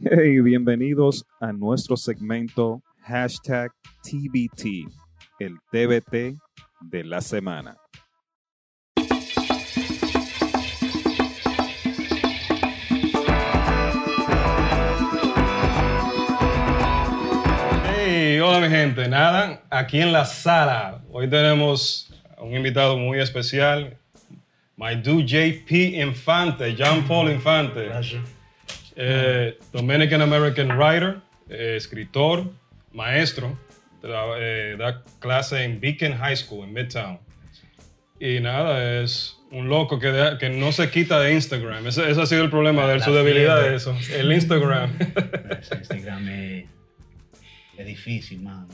Hey, bienvenidos a nuestro segmento hashtag TBT, el TBT de la semana. Hey, hola mi gente, nada, aquí en la sala. Hoy tenemos a un invitado muy especial, my dude JP Infante, John Paul Infante. Eh, Dominican American writer, eh, escritor, maestro, eh, da clase en Beacon High School en Midtown. Y nada, es un loco que, de- que no se quita de Instagram. Ese, ese ha sido el problema de él, su debilidad de eso, el Instagram. Instagram es, es difícil, man.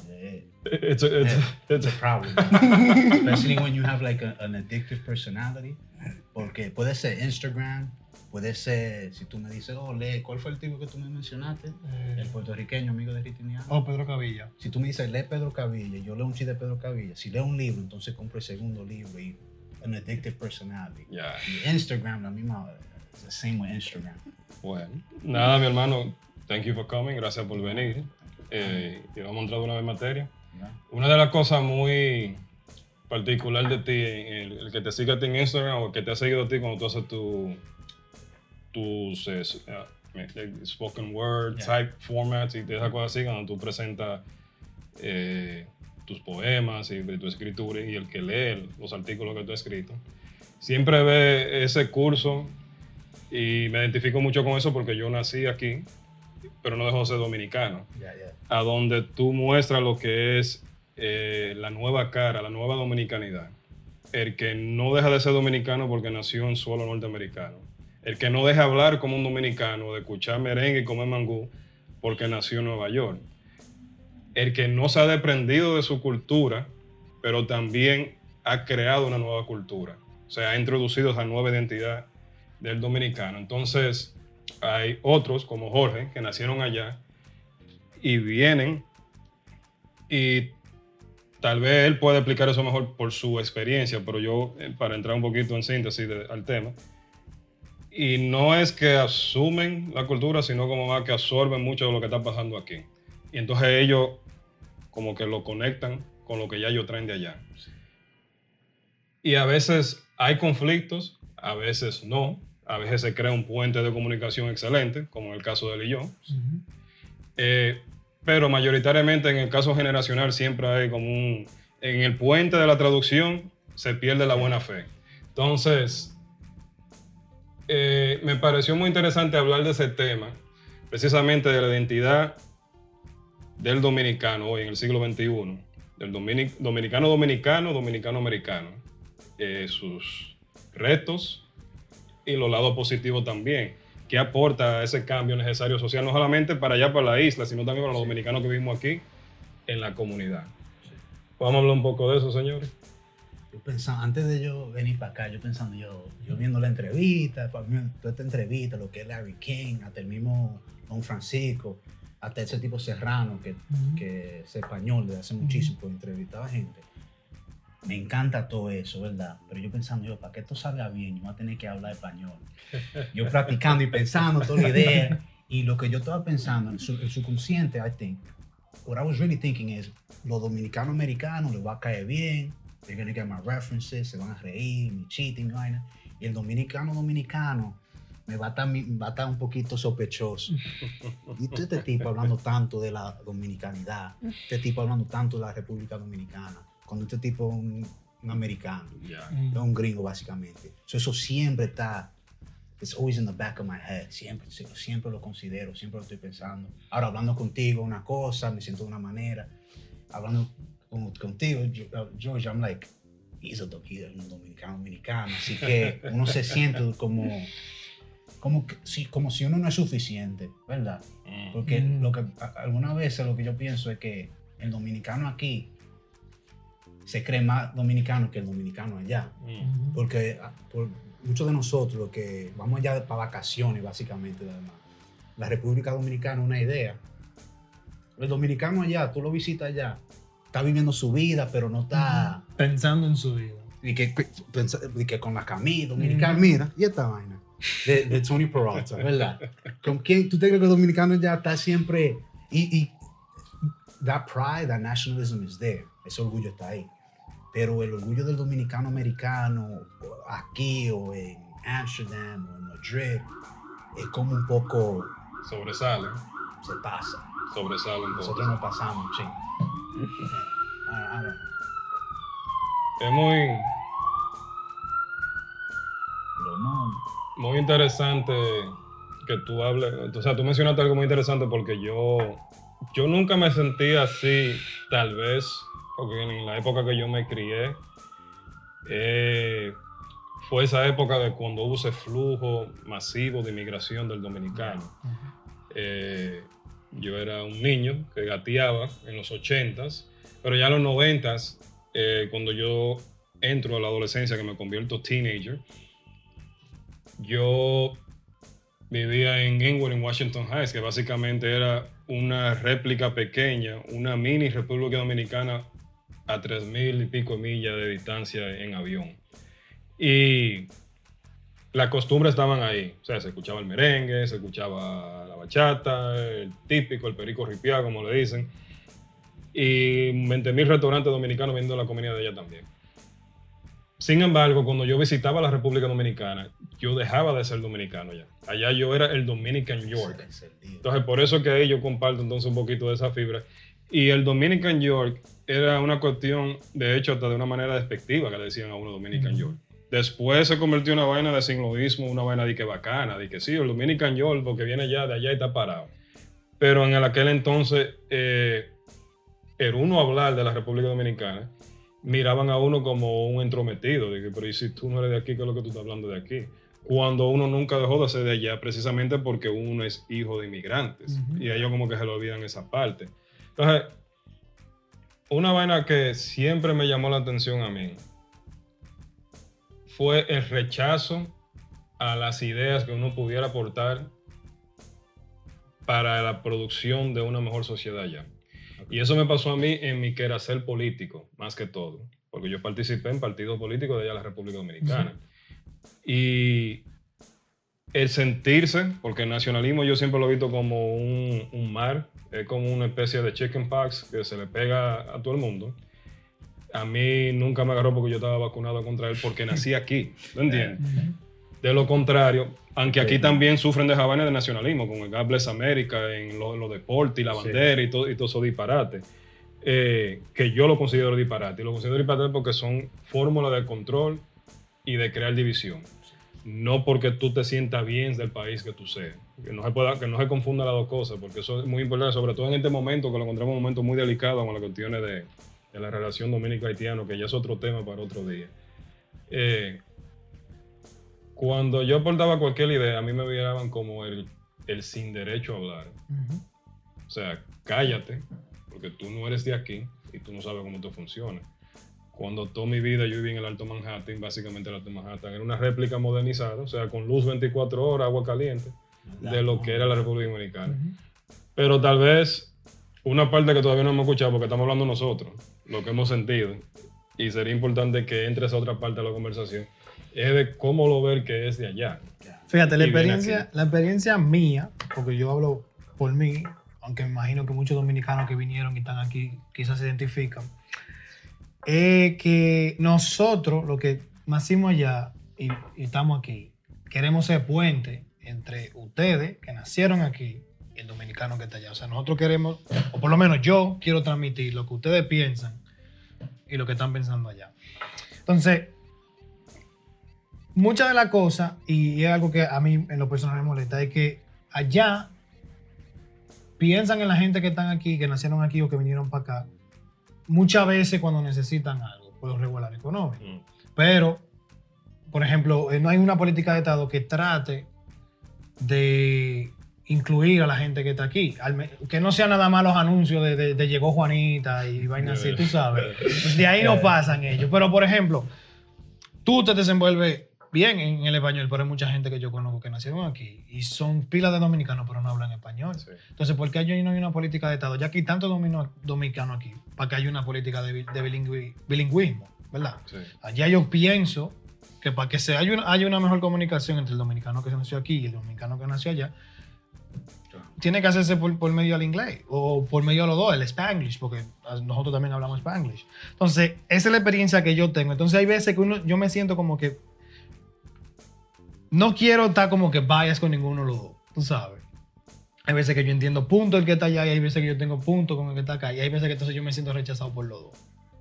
It's a, it's a- it's problem. Especially when you have like a- an addictive personality. Porque puede ser Instagram, puede ser, si tú me dices, oh, lee, ¿cuál fue el tipo que tú me mencionaste? El puertorriqueño, amigo de Ritiniano. Oh, Pedro Cavilla. Si tú me dices, lee Pedro Cavilla, yo leo un chiste de Pedro Cavilla. Si leo un libro, entonces compro el segundo libro y an addictive personality. Ya. Y Instagram, la misma, it's the same with Instagram. Bueno, nada, mi hermano, thank you for coming, gracias por venir. Eh, y vamos a entrar de una vez en materia. Una de las cosas muy particular de ti, el, el que te siga a ti en Instagram o el que te ha seguido a ti cuando tú haces tu, tus eh, s- eh, spoken word Yeah. type formats y de esas cosas así, cuando tú presentas eh, tus poemas y tu escritura y el que lee los artículos que tú has escrito, siempre ve ese curso y me identifico mucho con eso porque yo nací aquí, pero no dejo de ser dominicano ya. a donde tú muestras lo que es eh, la nueva cara, la nueva dominicanidad. El que no deja de ser dominicano porque nació en suelo norteamericano. El que no deja hablar como un dominicano, de escuchar merengue y comer mangú porque nació en Nueva York. El que no se ha desprendido de su cultura, pero también ha creado una nueva cultura. O sea, ha introducido esa nueva identidad del dominicano. Entonces, hay otros como Jorge, que nacieron allá, y vienen y tal vez él pueda explicar eso mejor por su experiencia, pero yo, eh, para entrar un poquito en síntesis al tema, y no es que asumen la cultura, sino como más que absorben mucho de lo que está pasando aquí. Y entonces ellos como que lo conectan con lo que ya ellos traen de allá. Y a veces hay conflictos, a veces no, a veces se crea un puente de comunicación excelente, como en el caso de él y yo. Eh, pero mayoritariamente en el caso generacional siempre hay como un... En el puente de la traducción se pierde la buena fe. Entonces, eh, me pareció muy interesante hablar de ese tema, precisamente de la identidad del dominicano hoy en el siglo XXI, del domini- dominicano dominicano, dominicano americano, eh, sus retos y los lados positivos también que aporta ese cambio necesario social, no solamente para allá, para la isla, sino también para los dominicanos que vivimos aquí en la comunidad. Vamos a hablar un poco de eso, señores. Yo pensando, antes de yo venir para acá, yo pensando, yo, yo viendo la entrevista, toda esta entrevista, lo que es Larry King, hasta el mismo Don Francisco, hasta ese tipo Serrano, que, que es español desde hace muchísimo, pues entrevistaba gente. Me encanta todo eso, ¿verdad? Pero yo pensando, yo, para que esto salga bien, yo voy a tener que hablar español. Yo practicando y pensando toda la idea. Y lo que yo estaba pensando en su, el subconsciente, I think, what I was really thinking is, los dominicanos americanos les va a caer bien, they're gonna get my references, se van a reír, mi chiste, mi vaina. Y el dominicano dominicano me va a estar, va a estar un poquito sospechoso. Y tú, este tipo hablando tanto de la dominicanidad, este tipo hablando tanto de la República Dominicana, cuando este tipo es un, un americano, Ya. es un gringo básicamente. So, eso siempre está, it's always in the back of my head, siempre, siempre lo considero, siempre lo estoy pensando. Ahora hablando contigo una cosa, me siento de una manera, hablando con- contigo, uh, George, I'm like, he's a, do- he's un dominicano dominicano, así que uno se siente como, como, que- sí, como si uno no es suficiente, ¿verdad? Mm. Porque Mm. lo que algunas veces lo que yo pienso es que el dominicano aquí se cree más dominicano que el dominicano allá. Mm. Porque ah, por muchos de nosotros, los que vamos allá para vacaciones, básicamente, además, la República Dominicana es una idea. El dominicano allá, tú lo visitas allá, está viviendo su vida, pero no está. Pensando en su vida. Y que, pensa- y que con la camisa dominicana, mira, y esta vaina. de, de Tony Peralta, ¿verdad? ¿Con quién tú te crees que el dominicano ya está siempre y, y that pride, that nationalism is there, ese orgullo está ahí. Pero el orgullo del dominicano americano aquí o en Amsterdam o en Madrid es como un poco Sobresale, se pasa. sobresale un poco. Nosotros nos pasamos, sí. Es muy, pero no. muy interesante que tú hables, o sea, tú mencionaste algo muy interesante porque yo, yo nunca me sentí así, tal vez, porque en la época que yo me crié, eh, fue esa época de cuando hubo ese flujo masivo de inmigración del dominicano. Eh, yo era un niño que gateaba en los 80s, pero ya en los 90s, eh, cuando yo entro a la adolescencia, que me convierto teenager, yo vivía en Inwood, en Washington Heights, que básicamente era una réplica pequeña, una mini República Dominicana a 3.000 y pico millas de distancia en avión. Y las costumbres estaban ahí. O sea, se escuchaba el merengue, se escuchaba bachata, el típico, el perico ripiado, como le dicen. Y 20.000 restaurantes dominicanos viendo la comida de allá también. Sin embargo, cuando yo visitaba la República Dominicana, yo dejaba de ser dominicano ya. Allá yo era el Dominican York. Entonces, por eso que ahí yo comparto entonces un poquito de esa fibra. Y el Dominican York era una cuestión, de hecho, hasta de una manera despectiva que le decían a uno Dominican York. Después se convirtió en una vaina de sinloísmo, una vaina de que bacana, de que sí, el Dominican York, porque viene ya de allá y está parado. Pero en el aquel entonces, eh, el uno hablar de la República Dominicana, miraban a uno como un entrometido, de que, pero ¿y si tú no eres de aquí, qué es lo que tú estás hablando de aquí? Cuando uno nunca dejó de ser de allá, precisamente porque uno es hijo de inmigrantes. Y ellos como que se lo olvidan esa parte. Entonces, una vaina que siempre me llamó la atención a mí fue el rechazo a las ideas que uno pudiera aportar para la producción de una mejor sociedad ya. Y eso me pasó a mí en mi quehacer político, más que todo, porque yo participé en partidos políticos de allá de la República Dominicana. Y el sentirse, porque el nacionalismo yo siempre lo he visto como un, mar, es como una especie de chicken pox que se le pega a todo el mundo. A mí nunca me agarró porque yo estaba vacunado contra él porque nací aquí, ¿no entiendes? De lo contrario, aunque aquí también sufren de javanes de nacionalismo, con el God Bless America, en los lo deportes y la Sí. bandera y todo, y todo eso disparate, eh, que yo lo considero disparate. Y lo considero disparate porque son fórmulas de control y de crear división. No porque tú te sientas bien del país que tú seas. Que no se, pueda, que no se confunda las dos cosas, porque eso es muy importante, sobre todo en este momento, que lo encontramos un momento muy delicado con las cuestiones de, de la relación dominico-haitiano, que ya es otro tema para otro día. Eh, cuando yo aportaba cualquier idea, a mí me miraban como el, el sin derecho a hablar. O sea, cállate, porque tú no eres de aquí y tú no sabes cómo esto funciona. Cuando toda mi vida yo viví en el Alto Manhattan, básicamente el Alto Manhattan era una réplica modernizada, o sea, con luz 24 horas, agua caliente, de lo que era la República Dominicana. Pero tal vez una parte que todavía no hemos escuchado, porque estamos hablando nosotros, lo que hemos sentido, y sería importante que entre esa otra parte de la conversación, es de cómo lo ver que es de allá. Fíjate, la experiencia, la experiencia mía, porque yo hablo por mí, aunque me imagino que muchos dominicanos que vinieron y están aquí quizás se identifican, es que nosotros, lo que nacimos allá y, y estamos aquí, queremos ser puente entre ustedes que nacieron aquí y el dominicano que está allá. O sea, nosotros queremos, o por lo menos yo quiero transmitir lo que ustedes piensan y lo que están pensando allá. Entonces, muchas de las cosas, y es algo que a mí en lo personal me molesta, es que allá piensan en la gente que están aquí, que nacieron aquí o que vinieron para acá, muchas veces cuando necesitan algo, por lo regular económico. Mm. Pero, por ejemplo, eh, no hay una política de Estado que trate de incluir a la gente que está aquí. Que no sean nada más los anuncios de, de- de llegó Juanita y vainas así, tú sabes. Pues de ahí no pasan ellos. Pero, por ejemplo, tú te desenvuelves bien en el español, pero hay mucha gente que yo conozco que nacieron aquí y son pilas de dominicanos, pero no hablan español. Sí. Entonces, ¿por qué allí no hay una política de Estado? Ya que hay tanto domino- dominicano aquí, para que haya una política de, de bilingüi- bilingüismo, ¿verdad? Sí. Allá yo pienso que para que se haya una, haya una mejor comunicación entre el dominicano que nació aquí y el dominicano que nació allá, tiene que hacerse por, por medio del inglés o por medio de los dos, el spanglish, porque nosotros también hablamos spanglish. Entonces, esa es la experiencia que yo tengo. Entonces, hay veces que uno, yo me siento como que no quiero estar como que vayas con ninguno de los dos, tú sabes. Hay veces que yo entiendo punto el que está allá y hay veces que yo tengo punto con el que está acá y hay veces que entonces yo me siento rechazado por los dos.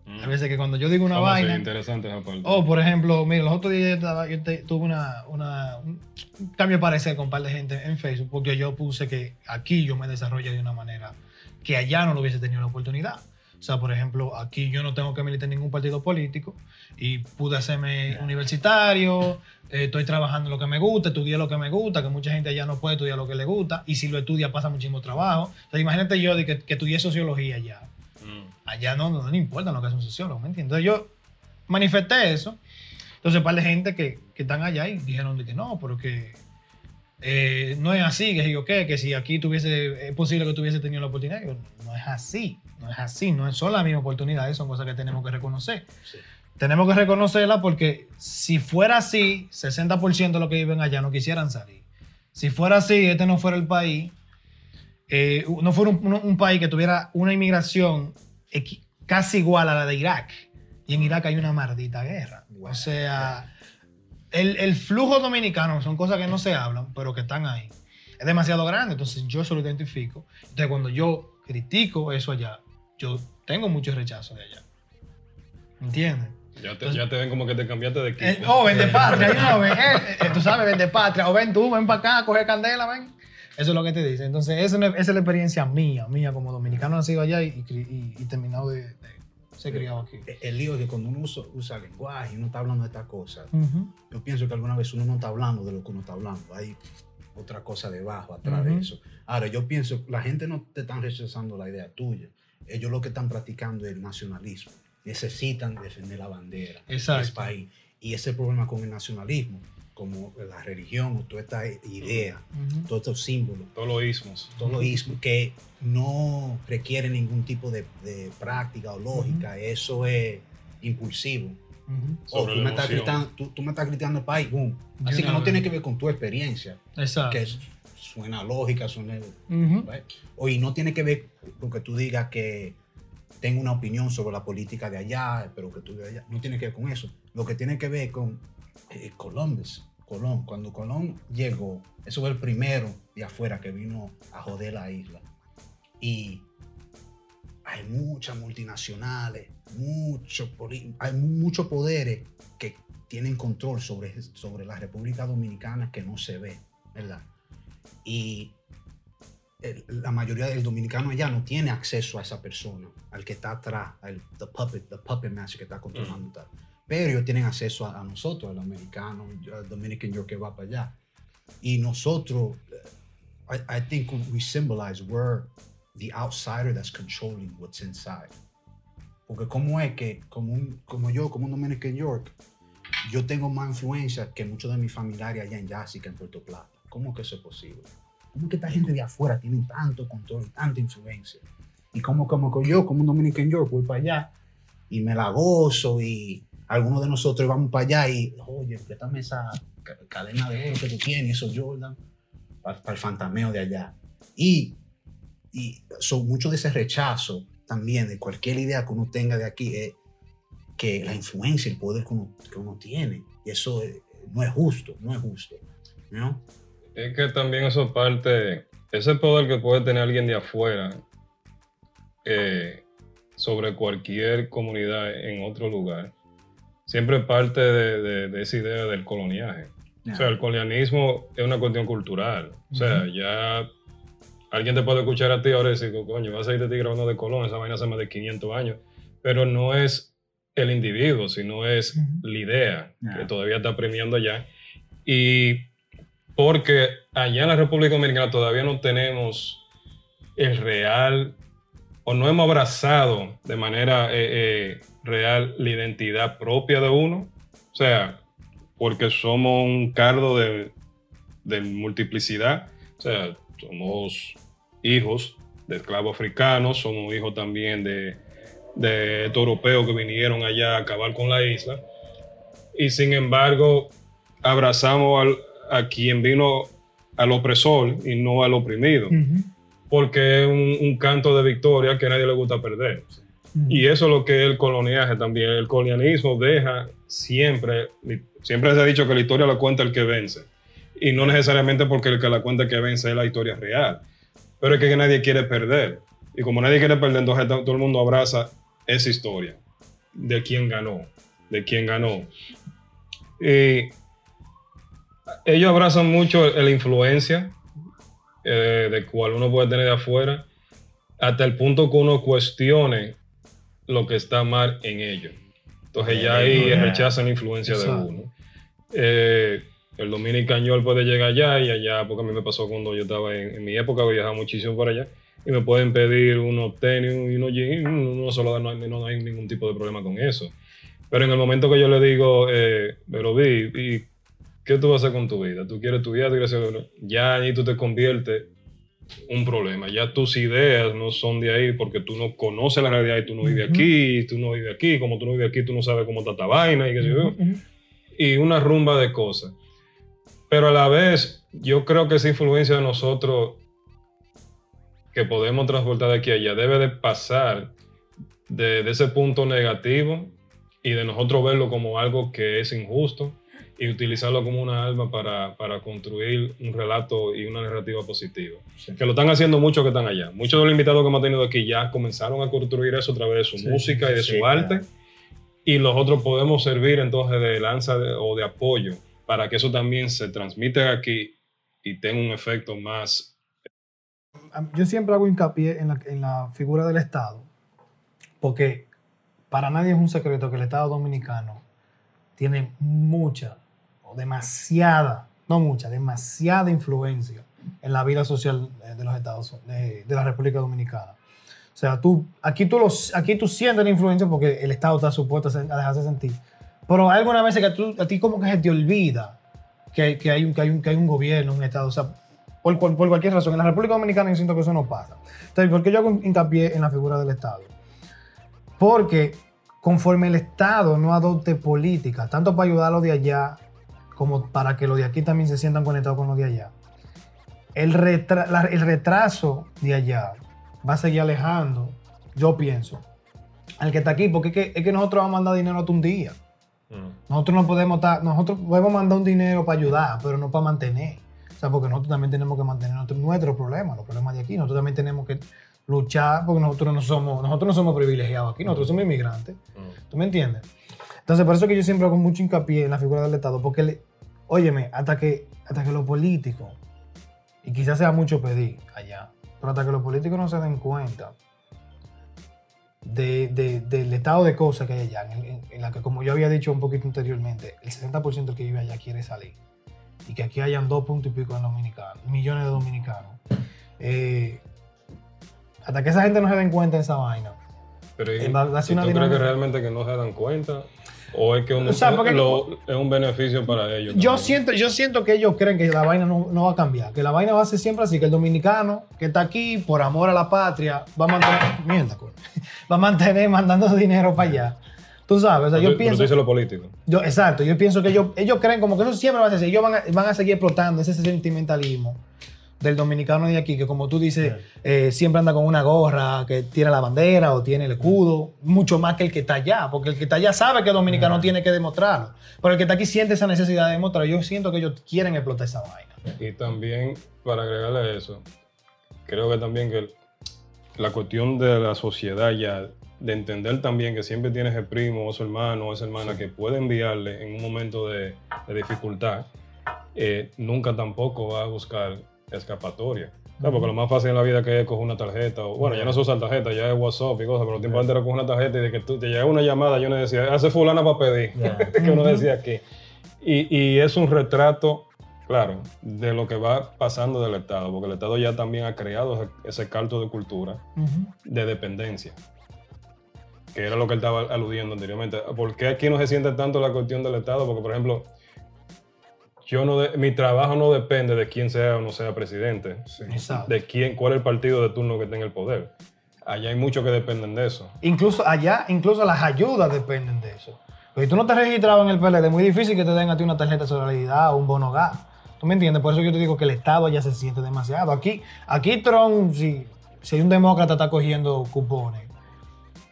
Hay veces que cuando yo digo una Vamos a vaina... interesante esa parte. O, por ejemplo, mira, los otros días yo, estaba- yo te- tuve una, una- un cambio de parecer con un par de gente en Facebook porque yo puse que aquí yo me desarrollo de una manera que allá no lo hubiese tenido la oportunidad. O sea, por ejemplo, aquí yo no tengo que militar en ningún partido político y pude hacerme universitario, eh, estoy trabajando lo que me gusta, estudié lo que me gusta, que mucha gente allá no puede estudiar lo que le gusta y si lo estudia pasa muchísimo trabajo. Entonces, imagínate yo de que, que estudié sociología allá Mm. Allá no, no, le importa lo que hace un sociólogo, ¿me entiendes? Entonces yo manifesté eso. Entonces, un par de gente que, que están allá y dijeron de que no, pero que eh, no es así, que yo qué, que si aquí tuviese, es posible que tuviese tenido la oportunidad. Yo, no es así, no es así, no es solo la misma oportunidad, son cosas que tenemos que reconocer. Sí. Tenemos que reconocerla porque si fuera así, 60% de los que viven allá no quisieran salir. Si fuera así, este no fuera el país, eh, no fuera un, un- un país que tuviera una inmigración casi igual a la de Irak. Y en Irak hay una maldita guerra. O sea, el, el flujo dominicano son cosas que no se hablan, pero que están ahí. Es demasiado grande, entonces yo eso lo identifico. Entonces cuando yo critico eso allá, yo tengo mucho rechazo de allá. ¿Entiendes? Ya, te, ya te ven como que te cambiaste de equipo. Eh, oh, vende patria, una vez, eh, eh, tú sabes, vende patria, o ven tú, ven para acá, coge candela, ven. Eso es lo que te dice. Entonces, esa, es- esa es la experiencia mía, mía como dominicano nacido allá y, terminado de, de ser criado aquí. El- El lío es que cuando uno usa, usa lenguaje y uno está hablando de estas cosas, yo pienso que alguna vez uno no está hablando de lo que uno está hablando. Hay otra cosa debajo, atrás de eso. Ahora, yo pienso, la gente no te están rechazando la idea tuya. Ellos lo que están practicando es el nacionalismo. Necesitan defender la bandera Exacto. del país. Y ese problema con el nacionalismo, como la religión o toda esta idea, todos estos símbolos, Todos los ismos. todos los ismos que no requieren ningún tipo de, de práctica o lógica, eso es impulsivo. O tú me, estás gritando, tú, tú me estás gritando el país, boom. Así que no tiene que ver con tu experiencia, Exacto. que suena lógica, suena... Right? O y no tiene que ver con que tú digas que tengo una opinión sobre la política de allá, pero que tú de allá. No tiene que ver con eso. Lo que tiene que ver con eh, Columbus, Colón. Cuando Colón llegó, eso fue el primero de afuera que vino a joder la isla. Y hay muchas multinacionales, mucho, hay muchos poderes que tienen control sobre, sobre la República Dominicana que no se ve, ¿verdad? Y el- la mayoría del dominicano allá no tiene acceso a esa persona, al que está atrás, al the puppet, the puppet master que está controlando tal. Pero ellos tienen acceso a, a nosotros, al americano, al Dominican York que va para allá. Y nosotros, eh, I, I think we symbolize we're the outsider that's controlling what's inside. Porque como es que, como, un- como yo, como un Dominican York, yo tengo más influencia que muchos de mis familiares allá en Jessica, en Puerto Plata. ¿Cómo que eso es posible? ¿Cómo que esta gente de afuera tiene tanto control, tanta influencia? Y como, como que yo, como un Dominican York, voy para allá y me la gozo y algunos de nosotros vamos para allá y, oye, préstame esa ca- cadena de oro que tú tienes, esos Jordan, para, el fantameo de allá. Y, y son mucho de ese rechazo también de cualquier idea que uno tenga de aquí es que la influencia, el poder que uno, que uno tiene. Y eso eh, no es justo, no es justo. ¿no? Es que también eso parte, ese poder que puede tener alguien de afuera eh, sobre cualquier comunidad en otro lugar, siempre parte de, de- de esa idea del coloniaje. O sea, el colonialismo es una cuestión cultural. O sea, ya alguien te puede escuchar a ti ahora y decir, coño, vas a ir de ti grabando de Colón, esa vaina hace más de 500 años. Pero no es el individuo, sino es la idea que Yeah. todavía está premiando allá. Y porque allá en la República Dominicana todavía no tenemos el real, o no hemos abrazado de manera eh, eh, real la identidad propia de uno. O sea, porque somos un cardo de, de multiplicidad. O sea, somos hijos de esclavos africanos, somos hijos también de, de estos europeos que vinieron allá a acabar con la isla. y sin embargo abrazamos al- a quien vino al opresor y no al oprimido, porque es un, un canto de victoria que a nadie le gusta perder. Y eso es lo que es el coloniaje también. El colonialismo deja siempre, siempre se ha dicho que la historia la cuenta el que vence. Y no necesariamente porque el que la cuenta que vence es la historia real. Pero es que nadie quiere perder. Y como nadie quiere perder, entonces to- todo el mundo abraza esa historia de quién ganó, de quién ganó. Y ellos abrazan mucho la influencia eh, de cual uno puede tener de afuera, hasta el punto que uno cuestione lo que está mal en ellos. Entonces ya ahí rechazan la influencia de uno. Eh, el dominicañol puede llegar allá y allá, porque a mí me pasó cuando yo estaba en, en mi época, viajaba muchísimo por allá, y me pueden pedir unos tenis y unos jeans, solo no, hay, no hay ningún tipo de problema con eso. Pero en el momento que yo le digo, eh, pero vi, ¿y qué tú vas a hacer con tu vida? ¿Tú quieres estudiar? ¿Tú quieres hacer...? Ya ahí tú te conviertes un problema. Ya tus ideas no son de ahí porque tú no conoces la realidad y tú no vives Ujú. aquí, tú no vives aquí, como tú no vives aquí, tú no sabes cómo está esta vaina y qué sé yo Ujú, ujú. y una rumba de cosas. Pero a la vez, yo creo que esa influencia de nosotros que podemos transportar de aquí a allá debe de pasar de, de ese punto negativo y de nosotros verlo como algo que es injusto y utilizarlo como una arma para, para construir un relato y una narrativa positiva. Que lo están haciendo muchos que están allá. Muchos de los invitados que hemos tenido aquí ya comenzaron a construir eso a través de su Sí, música y de sí, su claro. arte y los otros podemos servir entonces de lanza de- o de apoyo para que eso también se transmita aquí y tenga un efecto más. yo siempre hago hincapié en la, en la figura del Estado, porque para nadie es un secreto que el Estado dominicano tiene mucha demasiada, no mucha, demasiada influencia en la vida social de los Estados de, de la República Dominicana. O sea, tú, aquí, tú los, aquí tú sientes la influencia porque el Estado está supuesto a, dejarse sentir. Pero hay algunas veces que tú- a ti como que se te olvida que, hay un, que, hay un, que hay un gobierno, un Estado. O sea, por, por cualquier razón. En la República Dominicana yo siento que eso no pasa. Entonces, ¿por qué yo hago hincapié en la figura del Estado? Porque conforme el Estado no adopte políticas, tanto para ayudar a los de allá como para que los de aquí también se sientan conectados con los de allá, el, retra- la- el retraso de allá va a seguir alejando, yo pienso, al que está aquí, porque es que, es que nosotros vamos a mandar dinero hasta un día. Nosotros no podemos estar, nosotros podemos mandar un dinero para ayudar, pero no para mantener. O sea, porque nosotros también tenemos que mantener nuestro- nuestros problemas, los problemas de aquí. Nosotros también tenemos que luchar, porque nosotros no somos, nosotros no somos privilegiados aquí, nosotros somos inmigrantes. ¿Tú me entiendes? Entonces, por eso que yo siempre hago mucho hincapié en la figura del Estado, porque, le- óyeme, hasta que, hasta que los políticos, y quizás sea mucho pedir allá, pero hasta que los políticos no se den cuenta de- de- del estado de cosas que hay allá, en, en- la que, como yo había dicho un poquito anteriormente, el 60% que vive allá quiere salir. Y que aquí hayan dos puntos y pico de dominicanos, millones de dominicanos. Eh, hasta que esa gente no se den cuenta de esa vaina. Pero ¿y- Eh, ser ¿y una ¿Tú crees que realmente que no se dan cuenta? ¿O es que un- O sea, lo- es un beneficio para ellos? Yo también? siento, yo siento que ellos creen que la vaina no, no va a cambiar, que la vaina va a ser siempre así, que el dominicano que está aquí por amor a la patria va a mantener, mierda, va a mantener mandando dinero para allá. Tú sabes, o sea, Pero yo tú- pero tú pienso, lo político. yo, exacto, yo pienso que ellos, ellos creen como que eso siempre va a ser así, ellos van a, van a seguir explotando ese sentimentalismo del dominicano de aquí, que como tú dices, eh, siempre anda con una gorra, que tiene la bandera o tiene el escudo, mucho más que el que está allá, porque el que está allá sabe que el dominicano tiene que demostrarlo, pero el que está aquí siente esa necesidad de demostrarlo. Yo siento que ellos quieren explotar esa vaina. Y también, para agregarle a eso, creo que también que la cuestión de la sociedad ya, de entender también que siempre tienes el primo o su hermano o esa hermana que puede enviarle en un momento de, de dificultad, eh, nunca tampoco va a buscar escapatoria. O sea, Porque lo más fácil en la vida que es coger una tarjeta, o bueno, ya no se usa tarjeta, ya es WhatsApp y cosas, pero los tiempos antes era coger una tarjeta y de que tú, te llega una llamada, yo no decía, hace fulana para pedir, Ya. que uno decía aquí. Y, y es un retrato, claro, de lo que va pasando del Estado, porque el Estado ya también ha creado ese, ese caldo de cultura de dependencia, que era lo que él estaba aludiendo anteriormente. ¿Por qué aquí no se siente tanto la cuestión del Estado? Porque, por ejemplo, yo no de- mi trabajo no depende de quién sea o no sea presidente, Exacto. de quién, cuál es el partido de turno que tenga el poder. Allá hay muchos que dependen de eso. Incluso allá, incluso las ayudas dependen de eso. Porque tú no te registrabas en el PLD, es muy difícil que te den a ti una tarjeta de solidaridad o un bono gas. ¿Tú me entiendes? Por eso yo te digo que el Estado ya se siente demasiado. Aquí, aquí Trump, si, si un demócrata está cogiendo cupones,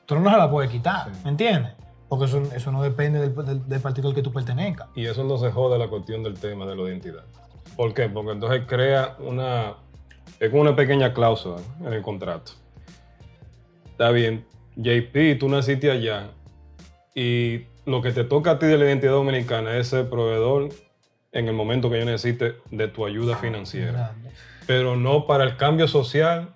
Trump no se la puede quitar, ¿me entiendes? Porque eso, eso no depende del, del- del partido al que tú pertenezcas. Y eso no se jode la cuestión del tema de la identidad. ¿Por qué? Porque entonces crea una. Es como una pequeña cláusula en el contrato. Está bien, JP, tú naciste allá y lo que te toca a ti de la identidad dominicana es ser proveedor en el momento que yo necesite de tu ayuda financiera. Pero no para el cambio social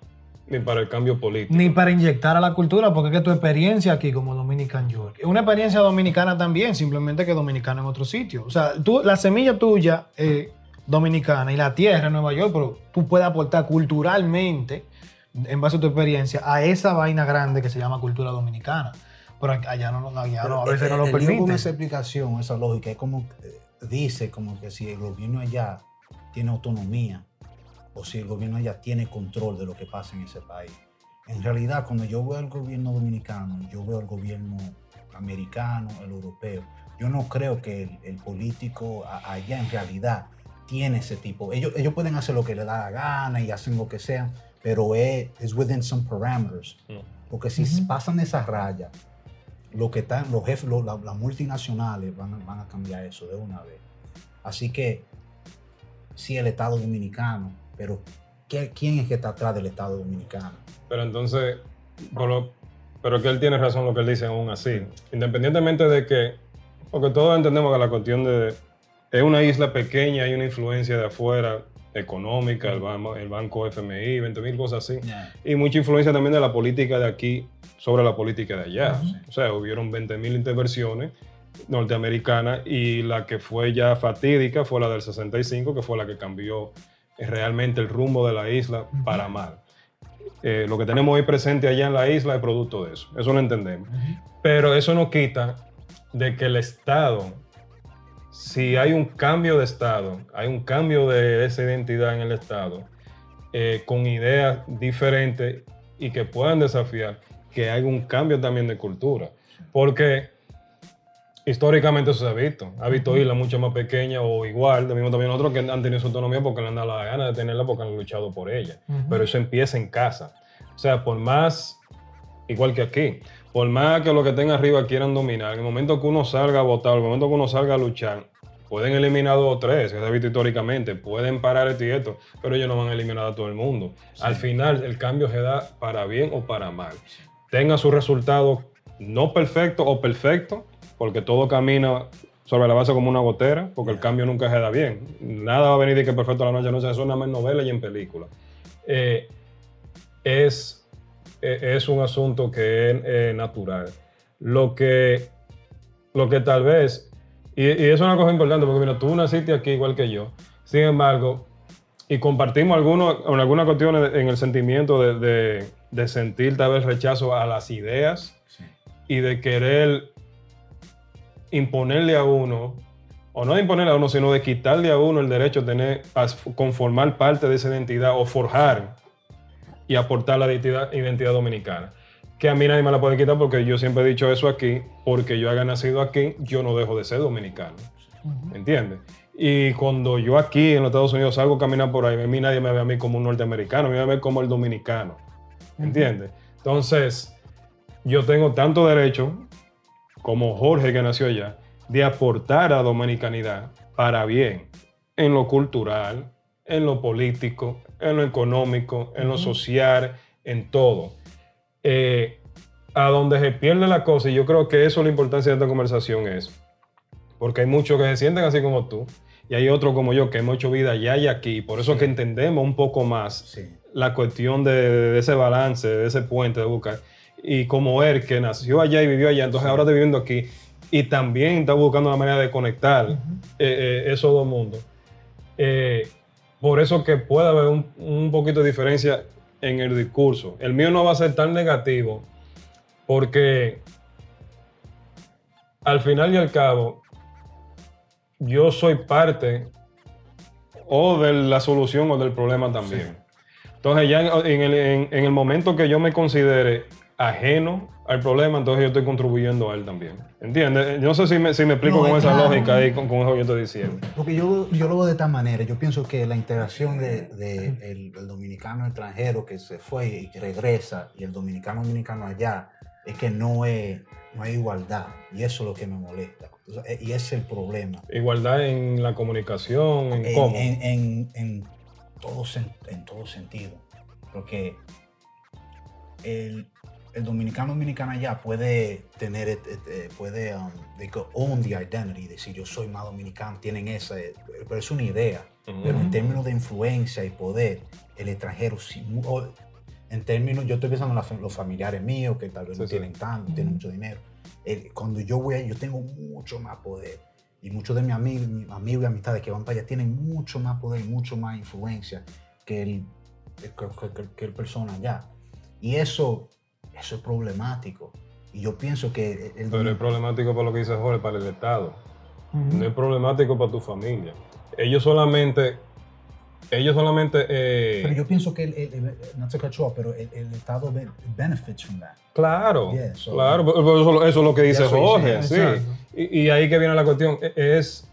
ni para el cambio político. Ni para inyectar a la cultura, porque es que tu experiencia aquí como Dominican York es una experiencia dominicana también, simplemente que dominicana en otro sitio. O sea, tú, la semilla tuya es dominicana y la tierra es Nueva York, pero tú puedes aportar culturalmente, en base a tu experiencia, a esa vaina grande que se llama cultura dominicana. Pero allá no, allá no, a Pero, veces eh, no lo el lío con permiten. esa explicación, esa lógica, es como eh, dice como que si el gobierno allá tiene autonomía o si el gobierno allá tiene control de lo que pasa en ese país. En realidad, cuando yo veo al gobierno dominicano, yo veo al gobierno americano, el europeo, yo no creo que el, el político a- allá en realidad tiene ese tipo. Ellos, ellos pueden hacer lo que les da la gana y hacen lo que sea, pero es es within some parameters. No. Porque si pasan esas rayas, lo que están, los jefes, los- las multinacionales van, a- van a cambiar eso de una vez. Así que, sí, el Estado Dominicano, pero ¿qué- ¿quién es que está atrás del Estado Dominicano? Pero entonces, lo- pero que él tiene razón lo que él dice aún así. Independientemente de que, porque todos entendemos que la cuestión de, es una isla pequeña, hay una influencia de afuera económica, el, ban- el banco FMI, 20 mil cosas así. Y mucha influencia también de la política de aquí sobre la política de allá. O sea, hubieron 20 mil intervenciones norteamericanas y la que fue ya fatídica fue la del 65, que fue la que cambió eh, realmente el rumbo de la isla para mal. Eh, lo que tenemos hoy presente allá en la isla es producto de eso. Eso lo entendemos. Pero eso no quita de que el Estado, si hay un cambio de Estado, hay un cambio de esa identidad en el Estado, eh, con ideas diferentes y que puedan desafiar, que hay un cambio también de cultura. Porque históricamente eso se ha visto. Ha visto islas mucho más pequeñas o igual, de mismo también otros que han tenido su autonomía porque le han dado la gana de tenerla porque han luchado por ella. Pero eso empieza en casa. O sea, por más, igual que aquí, por más que los que estén arriba quieran dominar, en el momento que uno salga a votar, en el momento que uno salga a luchar, pueden eliminar dos o tres, que se ha visto históricamente, pueden parar esto y esto, pero ellos no van a eliminar a todo el mundo. Al final, el cambio se da para bien o para mal. Tenga su resultado no perfecto o perfecto, porque todo camina sobre la base como una gotera, porque el cambio nunca se da bien. Nada va a venir de que perfecto a la noche, no se eso nada más en novela y en película. Eh, es, eh, es un asunto que es eh, natural. Lo que, lo que tal vez, y, y eso es una cosa importante, porque mira, tú naciste aquí igual que yo, sin embargo, y compartimos algunos, en algunas cuestiones en el sentimiento de, de, de sentir tal vez rechazo a las ideas Sí. y de querer imponerle a uno, o no de imponerle a uno, sino de quitarle a uno el derecho a tener, a conformar parte de esa identidad o forjar y aportar la identidad, identidad dominicana. Que a mí nadie me la puede quitar porque yo siempre he dicho eso aquí, porque yo haya nacido aquí, yo no dejo de ser dominicano. Ujú. ¿Entiendes? Y cuando yo aquí en los Estados Unidos salgo a caminar por ahí, a mí nadie me ve a mí como un norteamericano, me ve a ver como el dominicano. ¿Entiendes? Entonces, yo tengo tanto derecho, como Jorge que nació allá, de aportar a dominicanidad para bien, en lo cultural, en lo político, en lo económico, en lo social, en todo. Eh, a donde se pierde la cosa, y yo creo que eso es la importancia de esta conversación es, porque hay muchos que se sienten así como tú, y hay otros como yo que hemos hecho vida allá y aquí, por eso es que entendemos un poco más Sí. la cuestión de, de ese balance, de ese puente de buscar. Y como él, que nació allá y vivió allá, entonces ahora está viviendo aquí y también está buscando una manera de conectar eh, eh, esos dos mundos. Eh, por eso que puede haber un, un poquito de diferencia en el discurso. El mío no va a ser tan negativo porque al final y al cabo yo soy parte o de la solución o del problema también. Entonces ya en, en el, en- en el momento que yo me considere ajeno al problema, entonces yo estoy contribuyendo a él también. ¿Entiendes? Yo no sé si me, si me explico No, con es esa claro. lógica ahí, con, con eso que yo estoy diciendo. Porque yo, yo lo veo de esta manera. Yo pienso que la integración de, de el, el dominicano extranjero que se fue y que regresa y el dominicano dominicano allá es que no es, no hay igualdad. Y eso es lo que me molesta. Entonces, Y ese es el problema. Igualdad en la comunicación, en, En, cómo. en, en, en todo, en todo sentido. Porque el, el dominicano dominicano allá puede tener, et- eh, puede um, they could own the identity, decir yo soy más dominicano, tienen esa, eh, pero es una idea. Pero en términos de influencia y poder, el extranjero, en términos, yo estoy pensando en los familiares míos que tal vez Sí, no sí. tienen tanto, tienen mucho dinero. El- cuando yo voy allá, yo tengo mucho más poder. Y muchos de mis amigos, mis amigos y amistades que van para allá tienen mucho más poder, mucho más influencia que el, que, que- que- que el persona allá. Y eso, eso es problemático. Y yo pienso que el, Pero es problemático para lo que dice Jorge, para el Estado. No es problemático para tu familia. Ellos solamente, ellos solamente, eh, pero yo pienso que el, el- el- no te cacho, pero el, el Estado be- benefits from that. claro, Yeah, so- claro, eso, eso es lo que dice Jorge, sí. y ahí que viene la cuestión, e- es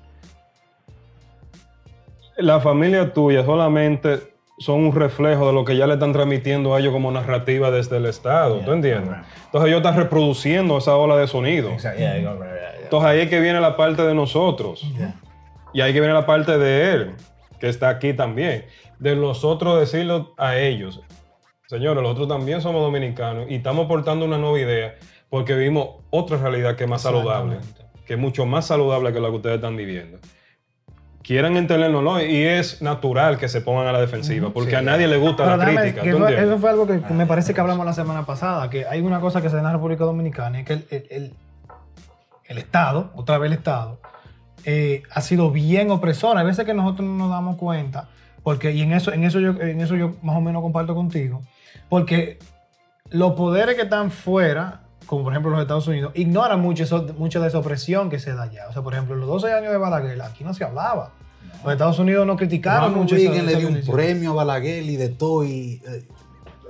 la familia tuya solamente son un reflejo de lo que ya le están transmitiendo a ellos como narrativa desde el Estado, ¿tú entiendes? right. Entonces ellos están reproduciendo esa ola de sonido. Yeah, right, yeah. Entonces ahí es que viene la parte de nosotros. Y ahí que viene la parte de él, que está aquí también. De nosotros decirlo a ellos. Señores, nosotros también somos dominicanos y estamos portando una nueva idea porque vimos otra realidad que es más saludable, que es mucho más saludable que la que ustedes están viviendo. Quieran entenderlo o no, y es natural que se pongan a la defensiva, porque Sí. a nadie le gusta Pero la déjame- crítica. que ¿tú fue- entiendes? eso fue algo que, que me parece que hablamos la semana pasada, que hay una cosa que se da en la República Dominicana, es que el, el- el- el Estado, otra vez el Estado, eh, ha sido bien opresor. Hay veces que nosotros no nos damos cuenta, porque, y en eso, en eso, yo, en eso yo más o menos comparto contigo, porque los poderes que están fuera, como por ejemplo los Estados Unidos, ignoran mucho, eso, mucho de esa opresión que se da allá. O sea, por ejemplo, los 12 años de Balaguer, aquí no se hablaba. Los Estados Unidos no criticaron Ronald mucho esa- Reagan le esa dio un premio a Balaguer y de todo. Y, eh,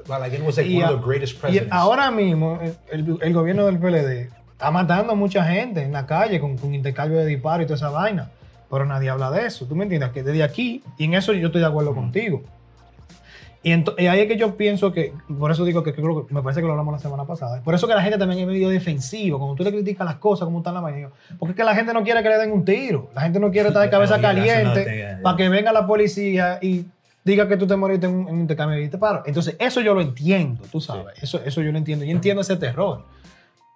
Balaguer was like Y one a- of the greatest Y presidents. ahora mismo el, el- el gobierno del PLD está matando a mucha gente en la calle con, con intercambio de disparos y toda esa vaina. Pero nadie habla de eso. ¿Tú me entiendes? Que desde aquí, y en eso yo estoy de acuerdo contigo. Y, y ahí es que yo pienso que, por eso digo que, creo que me parece que lo hablamos la semana pasada. Por eso que la gente también es medio defensivo. Cuando tú le criticas las cosas, como están la vaina. Porque es que la gente no quiere que le den un tiro. La gente no quiere estar de cabeza caliente para que venga la policía y diga que tú te moriste en un, en un intercambio de disparos. Entonces, eso yo lo entiendo, tú sabes. Eso, eso yo lo entiendo. Yo entiendo ese terror.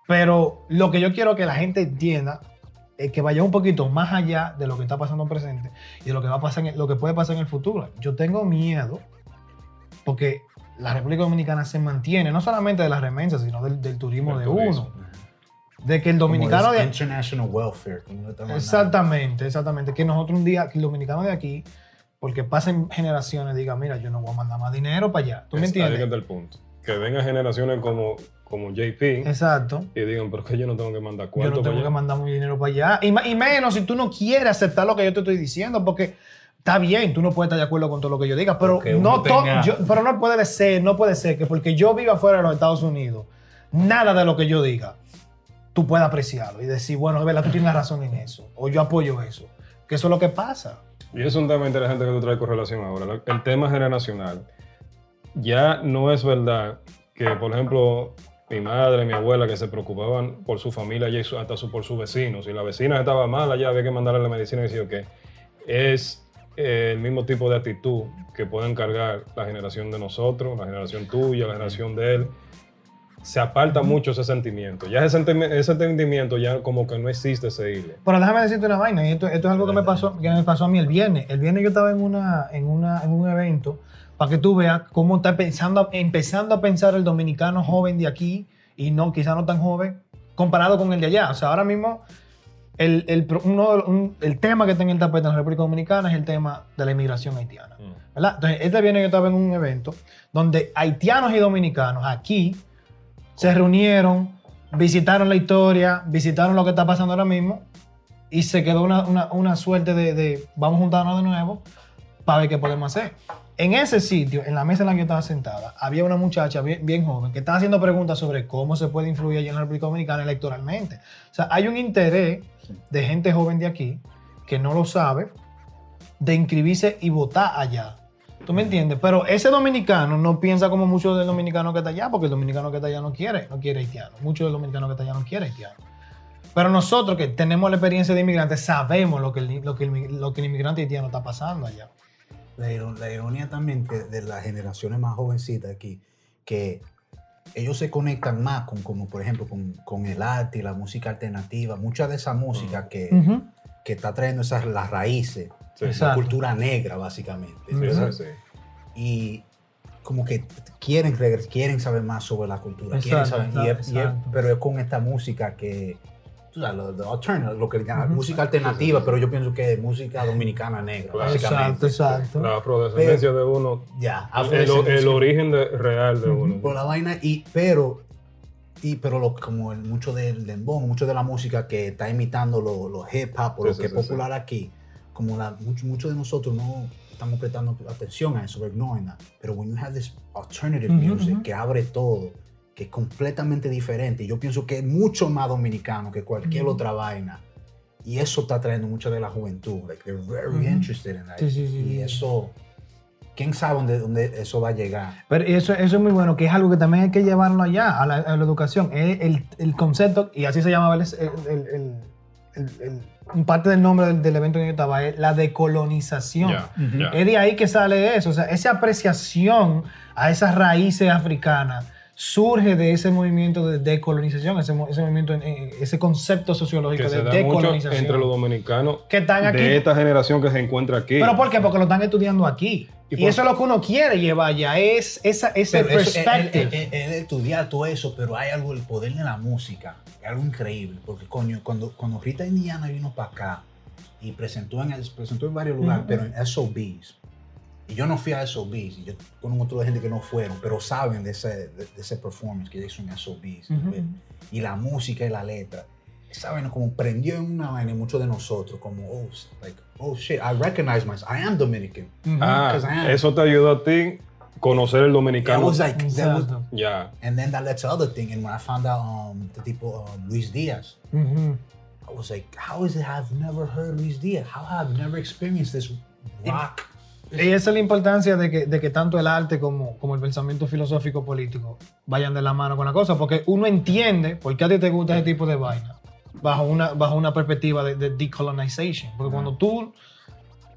Pero lo que yo quiero que la gente entienda es que vaya un poquito más allá de lo que está pasando en presente y de lo que va a pasar en- lo que puede pasar en el futuro. Yo tengo miedo porque la República Dominicana se mantiene no solamente de las remesas, sino del, del turismo de uno. De que el dominicano de, es international welfare. Exactamente, exactamente. Que nosotros un día, que el dominicano de aquí, porque pasen generaciones, diga, mira, yo no voy a mandar más dinero para allá. ¿Tú me Es- ahí que entiendes? el punto. Que vengan generaciones como, como JP Exacto. y digan, pero que yo no tengo que mandar Yo cuarto no tengo para que allá?" mandar mi dinero para allá. Y, y menos si tú no quieres aceptar lo que yo te estoy diciendo, porque está bien, tú no puedes estar de acuerdo con todo lo que yo diga, pero Porque no, to- tenga- yo- pero no puede ser, no puede ser que porque yo viva fuera de los Estados Unidos, nada de lo que yo diga, tú puedas apreciarlo y decir, bueno, es verdad, tú tienes razón en eso, o yo apoyo eso. Que eso es lo que pasa. Y es un tema interesante que tú traes con relación ahora. El tema generacional. Ya no es verdad que, por ejemplo, mi madre, mi abuela, que se preocupaban por su familia y hasta su- por sus vecinos. Si la vecina estaba mala, ya había que mandarle la medicina y decir, ok. Es el mismo tipo de actitud que pueden cargar la generación de nosotros, la generación tuya, la generación de él. Se aparta mucho ese sentimiento. Ya ese, ese sentimiento ya como que no existe ese hilo. Pero déjame decirte una vaina, y esto, esto es algo que me pasó, que me pasó a mí el viernes. El viernes yo estaba en, una, en, una, en un evento para que tú veas cómo está pensando, empezando a pensar el dominicano joven de aquí y no, quizá no tan joven, comparado con el de allá. O sea, ahora mismo el, el, uno un- el tema que está en el tapete en la República Dominicana es el tema de la inmigración haitiana. ¿verdad? Entonces, este viernes yo estaba en un evento donde haitianos y dominicanos aquí se reunieron, visitaron la historia, visitaron lo que está pasando ahora mismo y se quedó una, una- una suerte de, de vamos a juntarnos de nuevo para ver qué podemos hacer. En ese sitio, en la mesa en la que yo estaba sentada, había una muchacha bien, bien joven que estaba haciendo preguntas sobre cómo se puede influir allá en la República Dominicana electoralmente. O sea, hay un interés de gente joven de aquí que no lo sabe de inscribirse y votar allá. ¿Tú me entiendes? Pero ese dominicano no piensa como muchos del dominicano que está allá, porque el dominicano que está allá no quiere, no quiere haitiano. Muchos del dominicano que está allá no quiere haitiano. Pero nosotros que tenemos la experiencia de inmigrantes sabemos lo que el, lo que el, lo que el inmigrante haitiano está pasando allá. La, iro- la ironía también que de las generaciones más jovencitas aquí, que ellos se conectan más con, como por ejemplo, con, con el arte y la música alternativa, mucha de esa música que, Ujú. que está trayendo esas las raíces, Sí, la cultura negra básicamente. sí, sí. Y como que quieren, quieren saber más sobre la cultura, quieren Exacto, saber, y es- exacto, y es- exacto. pero es con esta música que, tú sabes, lo, lo alterna- lo que llaman Ujú. música alternativa, pero yo pienso que es música dominicana negra, Claro. básicamente. Exacto, exacto. La afrodescendencia de uno, Ya, el, afrodescendencia. el origen de- real de uno. por la vaina y pero y pero lo, como el, mucho del dembow, mucho de la música que está imitando los lo hip hop o Sí, lo sí, que es sí, sí. popular aquí como la mucho, mucho de nosotros no estamos prestando atención a eso that pero when you have this alternative Ujú, music ujú. que abre todo que es completamente diferente yo pienso que es mucho más dominicano que cualquier Ujú. otra vaina y eso está trayendo mucha de la juventud like they're very Ujú. interested in that Sí, sí, sí, y eso quién sabe dónde, dónde eso va a llegar Pero eso, eso es muy bueno, que es algo que también hay que llevarlo allá, a la, a la educación. Es el, el concepto, y así se llamaba el, el- el- el- el- el- parte del nombre del, del evento en que yo estaba, es la decolonización. Ujú. ya. Es de ahí que sale eso, o sea, esa apreciación a esas raíces africanas surge de ese movimiento de decolonización, ese, ese movimiento, eh, ese concepto sociológico que de se da mucho decolonización. entre los dominicanos que están aquí. de esta generación que se encuentra aquí. ¿Pero por qué? Porque lo están estudiando aquí. Y Y, eso es lo que uno quiere llevar allá, es esa, ese Pero eso, perspective. él- él- él estudiar todo eso, pero hay algo, el poder de la música, es algo increíble, porque coño, cuando, cuando Rita Indiana vino para acá y presentó en, presentó en varios lugares, pero en SOBs, y yo no fui a SOBs, y yo conozco otra gente que no fueron, pero saben de ese, de, de ese performance que hizo en SOBs, Ujú. ¿ves? y la música y la letra. Saben, como prendió en una vaina muchos de nosotros, como, oh, like, oh shit, I recognize myself, I am Dominican. Ujú. Ah, Because I am. eso te ayudó a ti conocer el That dominicano. was like, that was, ya. And then that led to other thing. And when I found out um, the tipo um, Luis Diaz, Ujú. I was like, how is it I've never heard Luis Diaz? How have I never experienced this rock? Y esa es la importancia de que, de que tanto el arte como, como el pensamiento filosófico político vayan de la mano con la cosa, porque uno entiende por qué a ti te gusta ese tipo de vaina bajo una, bajo una perspectiva de, de decolonization. Porque cuando tú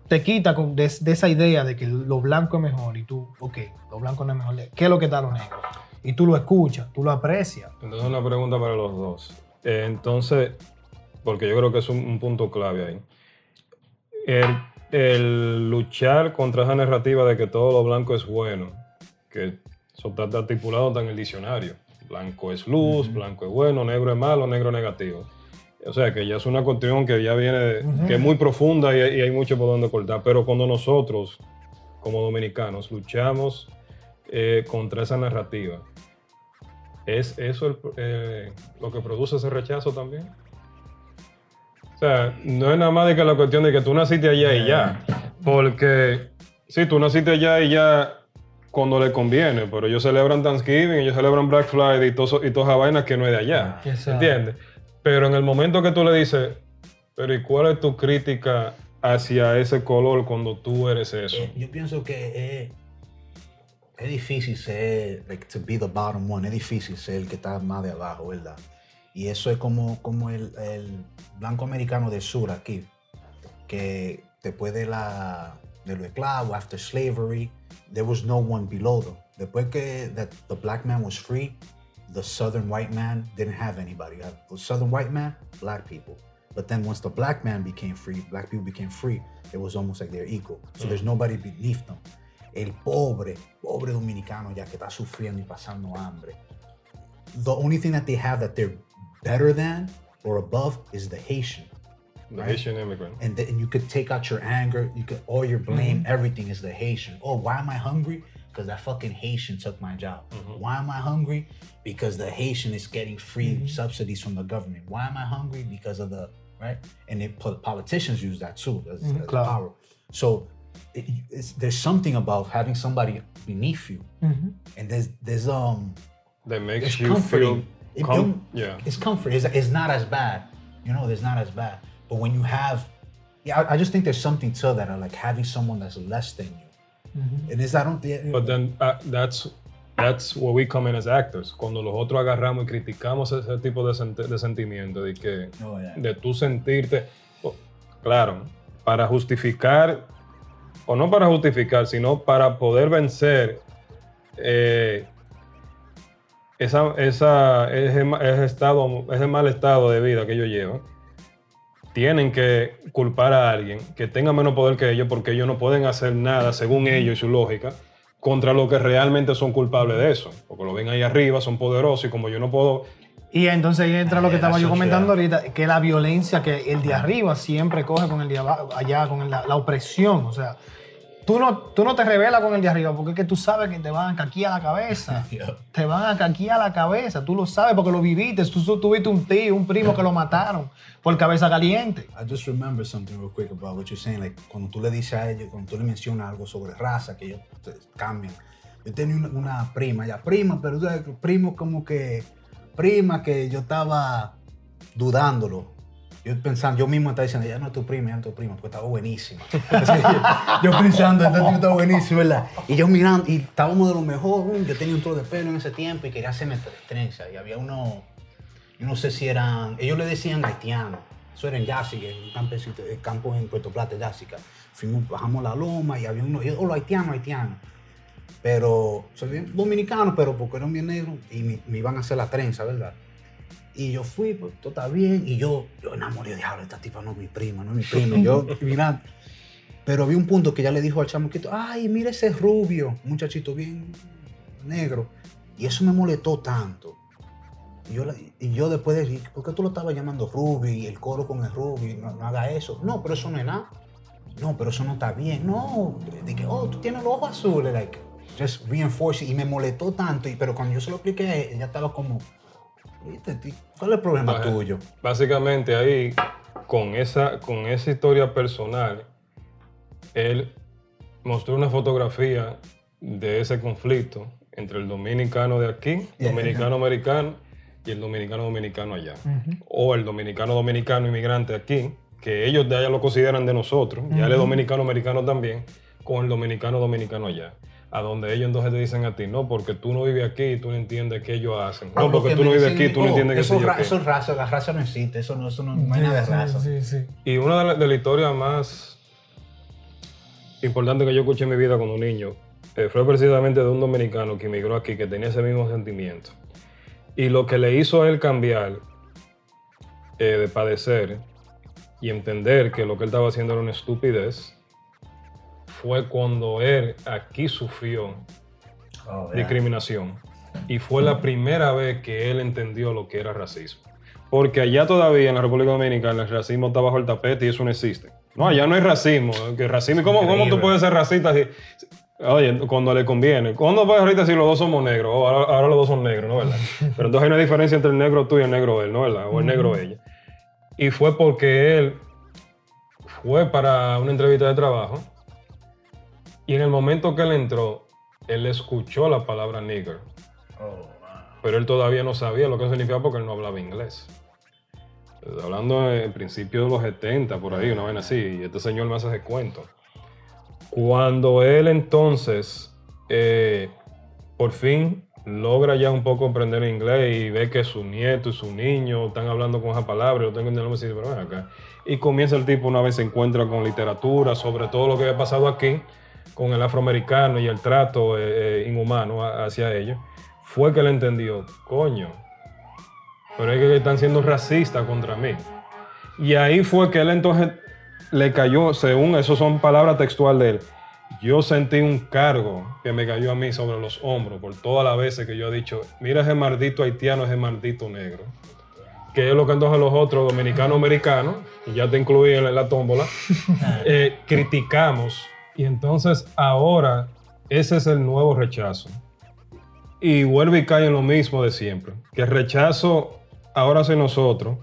te quitas de, de esa idea de que lo blanco es mejor y tú, ok, lo blanco no es mejor, ¿qué es lo que está lo negro? Y tú lo escuchas, tú lo aprecias. Entonces, una pregunta para los dos. Eh, entonces, porque yo creo que es un, un punto clave ahí. El, el luchar contra esa narrativa de que todo lo blanco es bueno, que eso está hasta en el diccionario. Blanco es luz, blanco es bueno, negro es malo, negro es negativo. O sea, que ya es una cuestión que ya viene, que es muy profunda y, y hay mucho por donde cortar. Pero cuando nosotros, como dominicanos, luchamos eh, contra esa narrativa, ¿Es eso el- eh, lo que produce ese rechazo también? O sea, no es nada más de que la cuestión de que tú naciste allá y ya. Porque, sí, tú naciste allá y ya cuando le conviene, pero ellos celebran Thanksgiving, ellos celebran Black Friday y, todo eso- y todas esas vainas que no es de allá. ¿Entiendes? Pero en el momento que tú le dices, pero ¿y cuál es tu crítica hacia ese color cuando tú eres eso? Eh, yo pienso que es, es difícil ser, like, to be the bottom one, es difícil ser el que está más de abajo, ¿verdad? Y eso es como, como el, el blanco americano del sur aquí, que después de, la, de lo esclavo, after slavery, there was no one below them. Después que that the black man was free, the southern white man didn't have anybody. Have The southern white man, black people. But then once the black man became free, black people became free, it was almost like they're equal. So there's nobody beneath them. El pobre, pobre dominicano ya que está sufriendo y pasando hambre. The only thing that they have that they're better than or above is the Haitian. The Haitian immigrant. And then you could take out your anger, you could all your blame, everything is the Haitian. Oh, why am I hungry? Because that fucking Haitian took my job. Why am I hungry? Because the Haitian is getting free subsidies from the government. Why am I hungry? Because of the right. And it, po- politicians use that too as, Mhm, as power. So it, it's, there's something about having somebody beneath you, Ujú. and there's there's um That makes you feel. It com- don't- yeah. it's comfort. It's, it's not as bad. You know, it's not as bad. But when you have, yeah, I, I just think there's something to that. Like having someone that's less than you. And it's I don't think. But then uh, that's that's where we come in as actors. Cuando nosotros agarramos y criticamos ese tipo de, sent- de sentimiento, de que Oh, yeah. de tú sentirte, o- claro, para justificar o no para justificar, sino para poder vencer eh, esa, esa, ese, ese estado, ese mal estado de vida que ellos llevan. Tienen que culpar a alguien que tenga menos poder que ellos porque ellos no pueden hacer nada, según ellos y su lógica, contra lo que realmente son culpables de eso. Porque lo ven ahí arriba, son poderosos y como yo no puedo Y entonces ahí entra lo que estaba yo comentando ahorita, que la violencia, que el de arriba siempre coge con el de abajo, allá, con la, la opresión. O sea, tú no, tú no te rebelas con el de arriba porque es que tú sabes que te van a caquear la cabeza. Te van a caquear la cabeza. Tú lo sabes porque lo viviste. Tú, tú tuviste un tío, un primo que lo mataron por cabeza caliente. I just remember something real quick about what you're saying. Like, cuando tú le dices a ellos, cuando tú le mencionas algo sobre raza, que ellos cambian. Yo tenía una, una prima, ya prima, pero primo como que, prima que yo estaba dudándolo. Yo pensando, yo mismo estaba diciendo, ya no es tu prima, ya no es tu prima, porque estaba buenísima. Así, yo, pensando, este tipo buenísimo, ¿verdad? Y yo mirando, y estábamos de lo mejor, yo tenía un trozo de pelo en ese tiempo y quería hacerme tre- trenza. Y había uno, yo no sé si eran, ellos le decían haitianos. Eso era en Jásica, en un campesito, el campo en Puerto Plata, Jásica. Fuimos, bajamos la loma y había uno, yo, oh, los haitianos, haitianos. Pero, soy bien dominicano, pero porque eran bien negros y me iban a hacer la trenza, ¿verdad? Y yo fui, pues todo está bien. Y yo, yo enamoré, diablo, esta tipa no es mi prima, no es mi prima. Y yo, mirando. Pero había un punto que ya le dijo al chamaquito, ay, mira ese rubio, un muchachito bien negro. Y eso me molestó tanto. Y yo, y yo después de decir, ¿por qué tú lo estabas llamando rubio y el coro con el rubio? No, no haga eso. No, pero eso no es nada. No, pero eso no está bien. No, de que, oh, tú tienes los ojos azules. Like, just reinforce it. Y me molestó tanto. Y, pero cuando yo se lo expliqué, ella, estaba como, "¿Viste, ti- ¿cuál es el problema Ajá. tuyo? Básicamente ahí, con esa, con esa historia personal, él mostró una fotografía de ese conflicto entre el dominicano de aquí, Yeah. dominicano-americano, y el dominicano-dominicano allá. O el dominicano-dominicano inmigrante aquí, que ellos de allá lo consideran de nosotros, ya él es dominicano-americano también, con el dominicano-dominicano allá. A donde ellos entonces te dicen a ti, no, porque tú no vives aquí y tú no entiendes qué ellos hacen. No, Lo porque que tú no vives aquí, tú no oh, entiendes qué ra- qué. eso es raza, la raza no existe, eso no, eso no, no hay nada de raza. Sí, sí. Y una de las de las historias más importantes que yo escuché en mi vida cuando niño eh, fue precisamente de un dominicano que emigró aquí, que tenía ese mismo sentimiento. Y lo que le hizo a él cambiar eh, de padecer y entender que lo que él estaba haciendo era una estupidez fue cuando él aquí sufrió Oh, discriminación. Y fue la primera vez que él entendió lo que era racismo. Porque allá todavía en la República Dominicana el racismo está bajo el tapete y eso no existe. No, allá no hay racismo. Que racismo ¿Cómo, cómo tú puedes ser racista si... Oye, cuando le conviene. ¿Cuándo puedes ahorita si los dos somos negros? Oh, ahora, ahora los dos son negros, ¿no verdad? Pero entonces hay una diferencia entre el negro tú y el negro él, ¿no verdad? O el negro ella. Y fue porque él fue para una entrevista de trabajo y en el momento que él entró, él escuchó la palabra nigger, Oh, wow. pero él todavía no sabía lo que significaba porque él no hablaba inglés. Hablando en principio de los 70, por ahí, una vaina así, y este señor me hace ese cuento. Cuando él entonces, eh, por fin, logra ya un poco aprender inglés y ve que su nieto y su niño están hablando con esa palabra, lo tengo en el nombre y dice, pero ven acá. Y comienza el tipo una vez se encuentra con literatura sobre todo lo que había pasado aquí con el afroamericano y el trato eh, eh, inhumano hacia ellos, fue que él entendió, coño, pero es que están siendo racistas contra mí. Y ahí fue que él entonces le cayó, según eso son palabras textual de él, yo sentí un cargo que me cayó a mí sobre los hombros por todas las veces que yo he dicho, mira ese maldito haitiano, ese maldito negro. Que es lo que entonces los otros dominicanos americanos, y ya te incluí en la tómbola, eh, criticamos. Y entonces ahora ese es el nuevo rechazo. Y vuelve y cae en lo mismo de siempre. Que el rechazo ahora hacia nosotros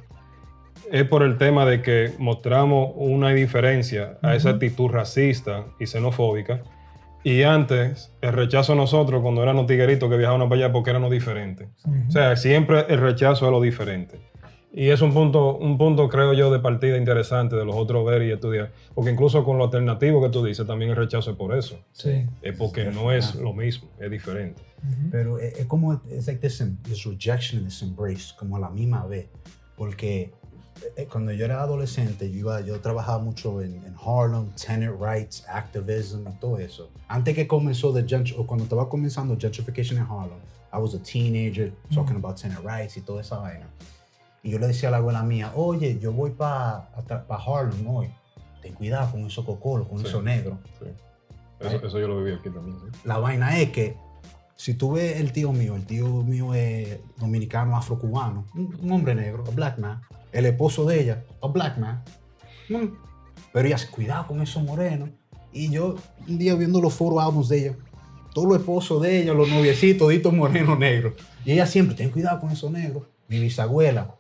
es por el tema de que mostramos una diferencia a esa actitud racista y xenofóbica. Y antes, el rechazo a nosotros, cuando éramos tigueritos que viajábamos para allá porque éramos diferentes. O sea, siempre el rechazo a lo diferente. Y es un punto, un punto, creo yo, de partida interesante de los otros ver y estudiar. Porque incluso con lo alternativo que tú dices, también el rechazo es por eso. Sí. Es porque no es lo mismo, es diferente. Pero es, es como, es like this, this rejection and this embrace, como a la misma vez. Porque eh, cuando yo era adolescente, yo, iba, yo trabajaba mucho en, en Harlem, tenant rights, activism y todo eso. Antes que comenzó the gentr- o cuando estaba comenzando gentrification en Harlem, I was a teenager talking about tenant rights y toda esa vaina. Y yo le decía a la abuela mía, oye, yo voy para pa Harlem hoy. Ten cuidado con esos cocolos, con Sí. esos negros. Sí. Eso, eso yo lo viví aquí también. sí. La vaina es que si tú ves el tío mío, el tío mío es dominicano afrocubano, un, un hombre negro, a black man, el esposo de ella, a black man, mm, pero ella dice, cuidado con esos morenos. Y yo un día viendo los foros álbumes de ella, todos los esposos de ella, los noviecitos, toditos morenos negros. Y ella siempre, ten cuidado con esos negros. Mi bisabuela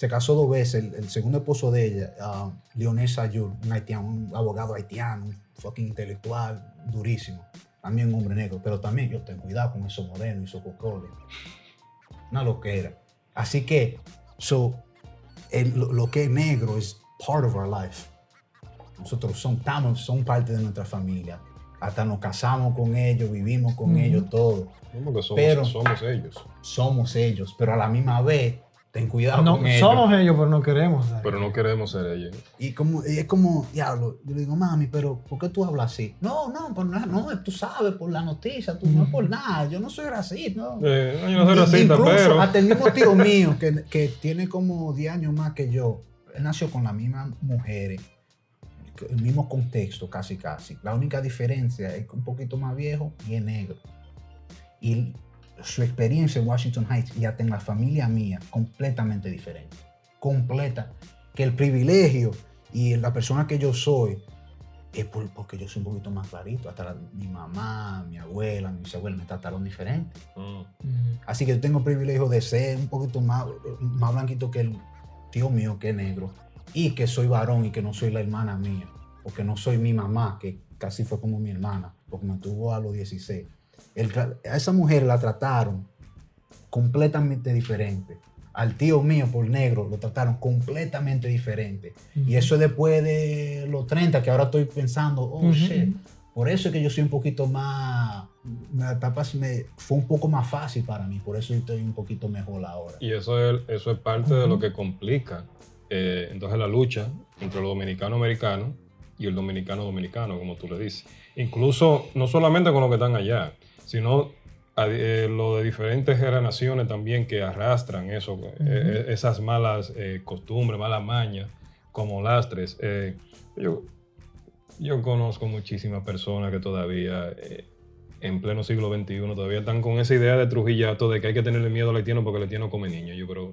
se casó dos veces, el, el segundo esposo de ella, ah, Leonel Sayur, un haitiano, un abogado haitiano, un fucking intelectual, durísimo. También un hombre negro, pero también yo ten cuidado con esos morenos y esos cocoles. Una loquera. Así que, so, el- lo, lo que es negro es part of our life. Nosotros son, estamos, son parte de nuestra familia. Hasta nos casamos con ellos, vivimos con ellos, todo. No, porque somos, Pero- somos ellos. Somos ellos, pero a la misma vez, ten cuidado No, con ellos. somos ellos, pero no queremos. ser. Pero no queremos ser ellos. Y, como, y es como, diablo, yo le digo, mami, pero ¿por qué tú hablas así? No, no, por nada, no, tú sabes, por la noticia, tú no es por nada, yo no soy racista, no. Eh, no, yo no soy racista, Incluso pero. hasta el mismo tío mío, que, que tiene como 10 años más que yo, él nació con las mismas mujeres, el mismo contexto, casi casi. La única diferencia es que un poquito más viejo y es negro. Y su experiencia en Washington Heights y hasta en la familia mía, completamente diferente. Completa. Que el privilegio y la persona que yo soy es por- porque yo soy un poquito más clarito. Hasta la- mi mamá, mi abuela, mi bisabuela me trataron diferente. Mm. Así que yo tengo el privilegio de ser un poquito más, más blanquito que el tío mío, que es negro. Y que soy varón y que no soy la hermana mía. Porque no soy mi mamá, que casi fue como mi hermana, porque me tuvo a los 16. El a esa mujer la trataron completamente diferente. Al tío mío por negro lo trataron completamente diferente. Y eso es después de los 30, que ahora estoy pensando, oh shit. Por eso es que yo soy un poquito más. La etapa me, fue un poco más fácil para mí, por eso estoy un poquito mejor ahora. Y eso es, eso es parte de lo que complica eh, entonces la lucha entre los dominicanos americanos y el dominicano dominicano, como tú le dices. Incluso no solamente con los que están allá, sino a- eh, lo de diferentes generaciones también que arrastran eso, eh, esas malas eh, costumbres, malas mañas, como lastres. Eh, yo, yo conozco muchísimas personas que todavía, eh, en pleno siglo XXI, todavía están con esa idea de Trujillato de que hay que tenerle miedo al haitiano porque el haitiano come niños. Yo creo.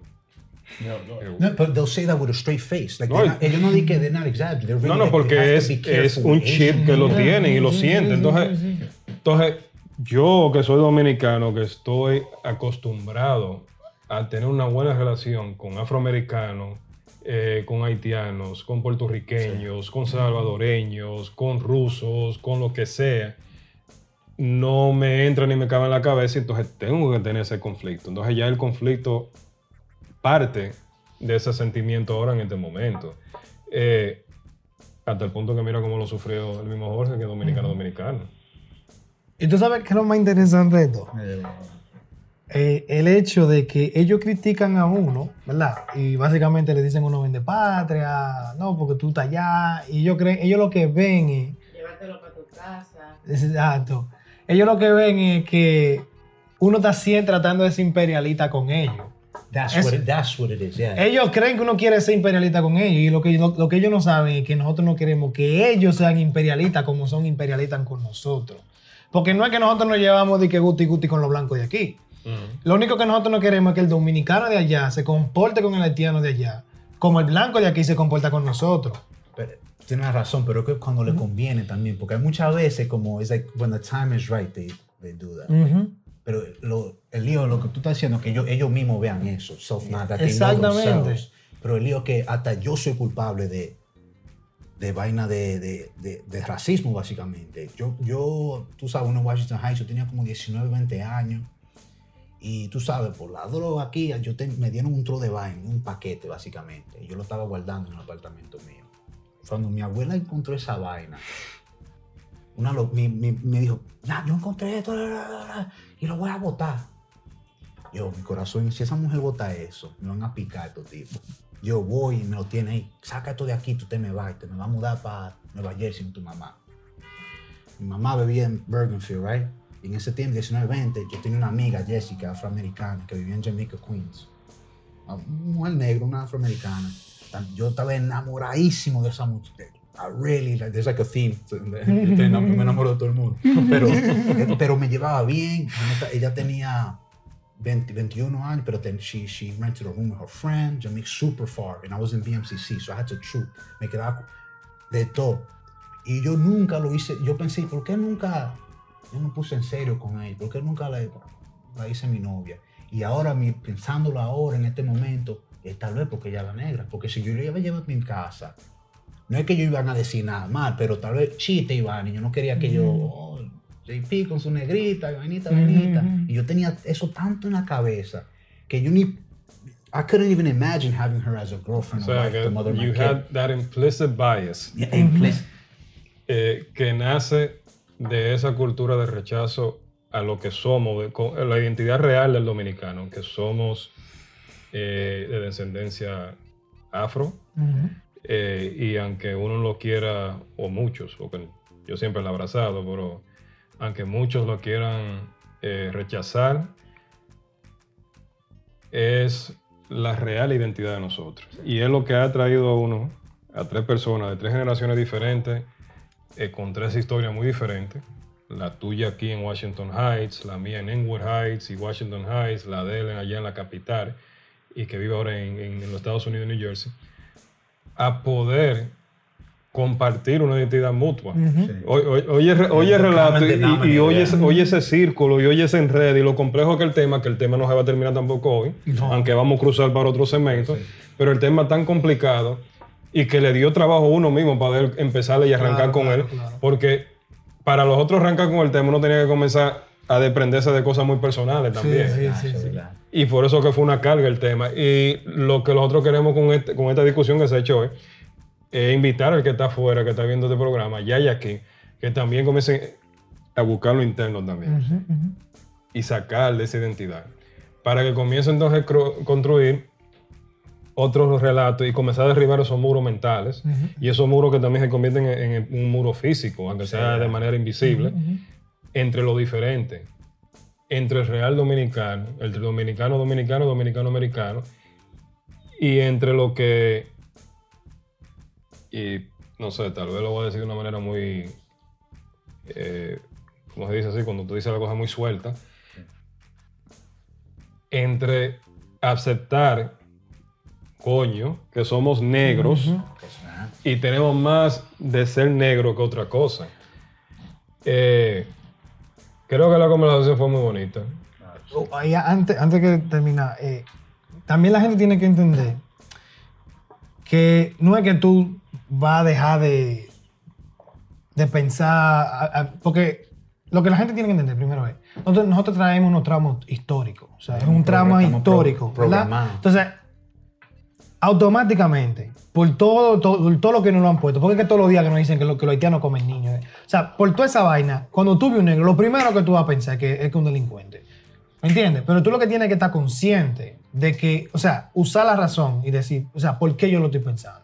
eh, No, but they'll say that with a straight face. Like, No, they're y- not- ellos no dicen que they're not exaggerating. They're really No, no, like, porque es, es un chip que lo tienen y lo sienten. Entonces, entonces, yo que soy dominicano, que estoy acostumbrado a tener una buena relación con afroamericanos, eh, con haitianos, con puertorriqueños, con salvadoreños, con rusos, con lo que sea, no me entra ni me cabe en la cabeza, entonces tengo que tener ese conflicto. Entonces ya el conflicto parte de ese sentimiento ahora en este momento. Eh, hasta el punto que mira cómo lo sufrió el mismo Jorge, que es dominicano dominicano. Y tú sabes qué es lo más interesante de esto. Eh, Eh, el hecho de que ellos critican a uno, ¿verdad? Y básicamente le dicen uno vende patria, no, porque tú estás allá. Y ellos creen, ellos lo que ven es, Llévatelo para tu casa. exacto. Ellos lo que ven es que uno está siempre tratando de ser imperialista con ellos. That's, Es- what it, that's what it is, yeah. Ellos creen que uno quiere ser imperialista con ellos y lo que, lo, lo que ellos no saben es que nosotros no queremos que ellos sean imperialistas como son imperialistas con nosotros. Porque no es que nosotros nos llevamos de que guti guti con los blancos de aquí. Lo único que nosotros no queremos es que el dominicano de allá se comporte con el haitiano de allá, como el blanco de aquí se comporta con nosotros. Pero, tienes razón, pero que cuando le conviene también, porque hay muchas veces como, es like, when the time is right, they, they do that. Pero lo- el lío, lo que tú estás diciendo, que ellos, ellos mismos vean eso, self Exactamente. Pero el lío que hasta yo soy culpable de, de vaina de, de- de- de racismo, básicamente. Yo, yo, tú sabes, uno en Washington Heights, yo tenía como 19, 20 años. Y tú sabes, por la droga aquí, yo te- me dieron un tro de vaina, un paquete, básicamente. Yo lo estaba guardando en el apartamento mío. Cuando mi abuela encontró esa vaina, una lo- mi- mi- me dijo, ya, yo encontré esto y lo voy a botar. Yo, mi corazón, si esa mujer bota eso, me van a picar estos tipos. Yo voy y me lo tiene ahí, saca esto de aquí, tú te me vas, y te me vas a mudar para Nueva Jersey con tu mamá. Mi mamá vivía en Bergenfield, right? Y en ese tiempo, 19, 20, yo tenía una amiga, Jessica, afroamericana, que vivía en Jamaica, Queens. Una mujer negra, una afroamericana. Yo estaba enamoradísimo de esa mujer. I really, like, there's like a theme. Me enamoro de todo el mundo. Pero, pero me llevaba bien. Ella tenía 20, 21 años, pero ten- she, she rented a room with her friend. Jamaica super far. And I was in BMCC, so I had to troop. Me quedaba de todo. Y yo nunca lo hice. Yo pensé, ¿por qué nunca yo no puse en serio con ella? ¿Por qué nunca la, la hice mi novia? Y ahora, mi, pensándolo ahora, en este momento, es tal vez porque ella era negra. Porque si yo le iba a llevar a mi casa, no es que yo iban a decir nada mal, pero tal vez chiste Iván, y yo no quería que yo, oh, JP con su negrita, vainita, vainita. Ujú. Y yo tenía eso tanto en la cabeza que yo ni. I couldn't even imagine having her as a O girlfriend or sea, wife que to mother you kid. had that implicit bias Yeah, implicit. eh, que nace de esa cultura de rechazo a lo que somos, de la identidad real del dominicano, que somos eh, de descendencia afro, eh, y aunque uno lo quiera, o muchos, porque yo siempre lo he abrazado, pero aunque muchos lo quieran eh, rechazar, es la real identidad de nosotros. Y es lo que ha traído a uno, a tres personas de tres generaciones diferentes, eh, con tres historias muy diferentes. La tuya aquí en Washington Heights, la mía en Inwood Heights y Washington Heights, la de él allá en la capital y que vive ahora en los Estados Unidos, New Jersey, a poder compartir una identidad mutua. Ujú. Oye, oye, oye, re- oye el El relato y, y denominator, oye, ese, oye ese círculo y oye ese enredo y lo complejo que el tema, que el tema no se va a terminar tampoco hoy, No. aunque vamos a cruzar para otro segmento, pero el tema tan complicado y que le dio trabajo a uno mismo para poder empezarle y arrancar Claro, con claro, él, claro. porque para los otros arrancar con el tema uno tenía que comenzar a desprenderse de cosas muy personales también. Sí, sí, sí. Y por eso que fue una carga el tema. Y lo que nosotros queremos con, este- con esta discusión que se ha hecho hoy es invitar al que está afuera, que está viendo este programa, ya y aquí, que también comiencen a buscar lo interno también. Y sacar de esa identidad. Para que comiencen entonces a construir otros relatos y comenzar a derribar esos muros mentales y esos muros que también se convierten en, en un muro físico, aunque sea de manera invisible entre lo diferente, entre el real dominicano, entre dominicano dominicano, dominicano americano, y entre lo que, y no sé, tal vez lo voy a decir de una manera muy, eh, como se dice así, cuando tú dices la cosa muy suelta, entre aceptar, coño, que somos negros y tenemos más de ser negro que otra cosa. Eh, creo que la conversación fue muy bonita. Oh, ahí antes, antes que termine, eh, también la gente tiene que entender que no es que tú vas a dejar de, de pensar, a- a- porque lo que la gente tiene que entender primero es, nosotros, nosotros traemos unos tramos históricos, o sea, es un trauma pro- histórico, ¿verdad? Entonces, automáticamente, por todo, todo, todo lo que nos lo han puesto, porque es que todos los días que nos dicen que, lo- que los haitianos comen niños, eh. o sea, por toda esa vaina, cuando tú ves un negro, lo primero que tú vas a pensar es que es que es un delincuente. ¿Me entiendes? Pero tú lo que tienes que estar consciente de que, o sea, usar la razón y decir, o sea, ¿por qué yo lo estoy pensando?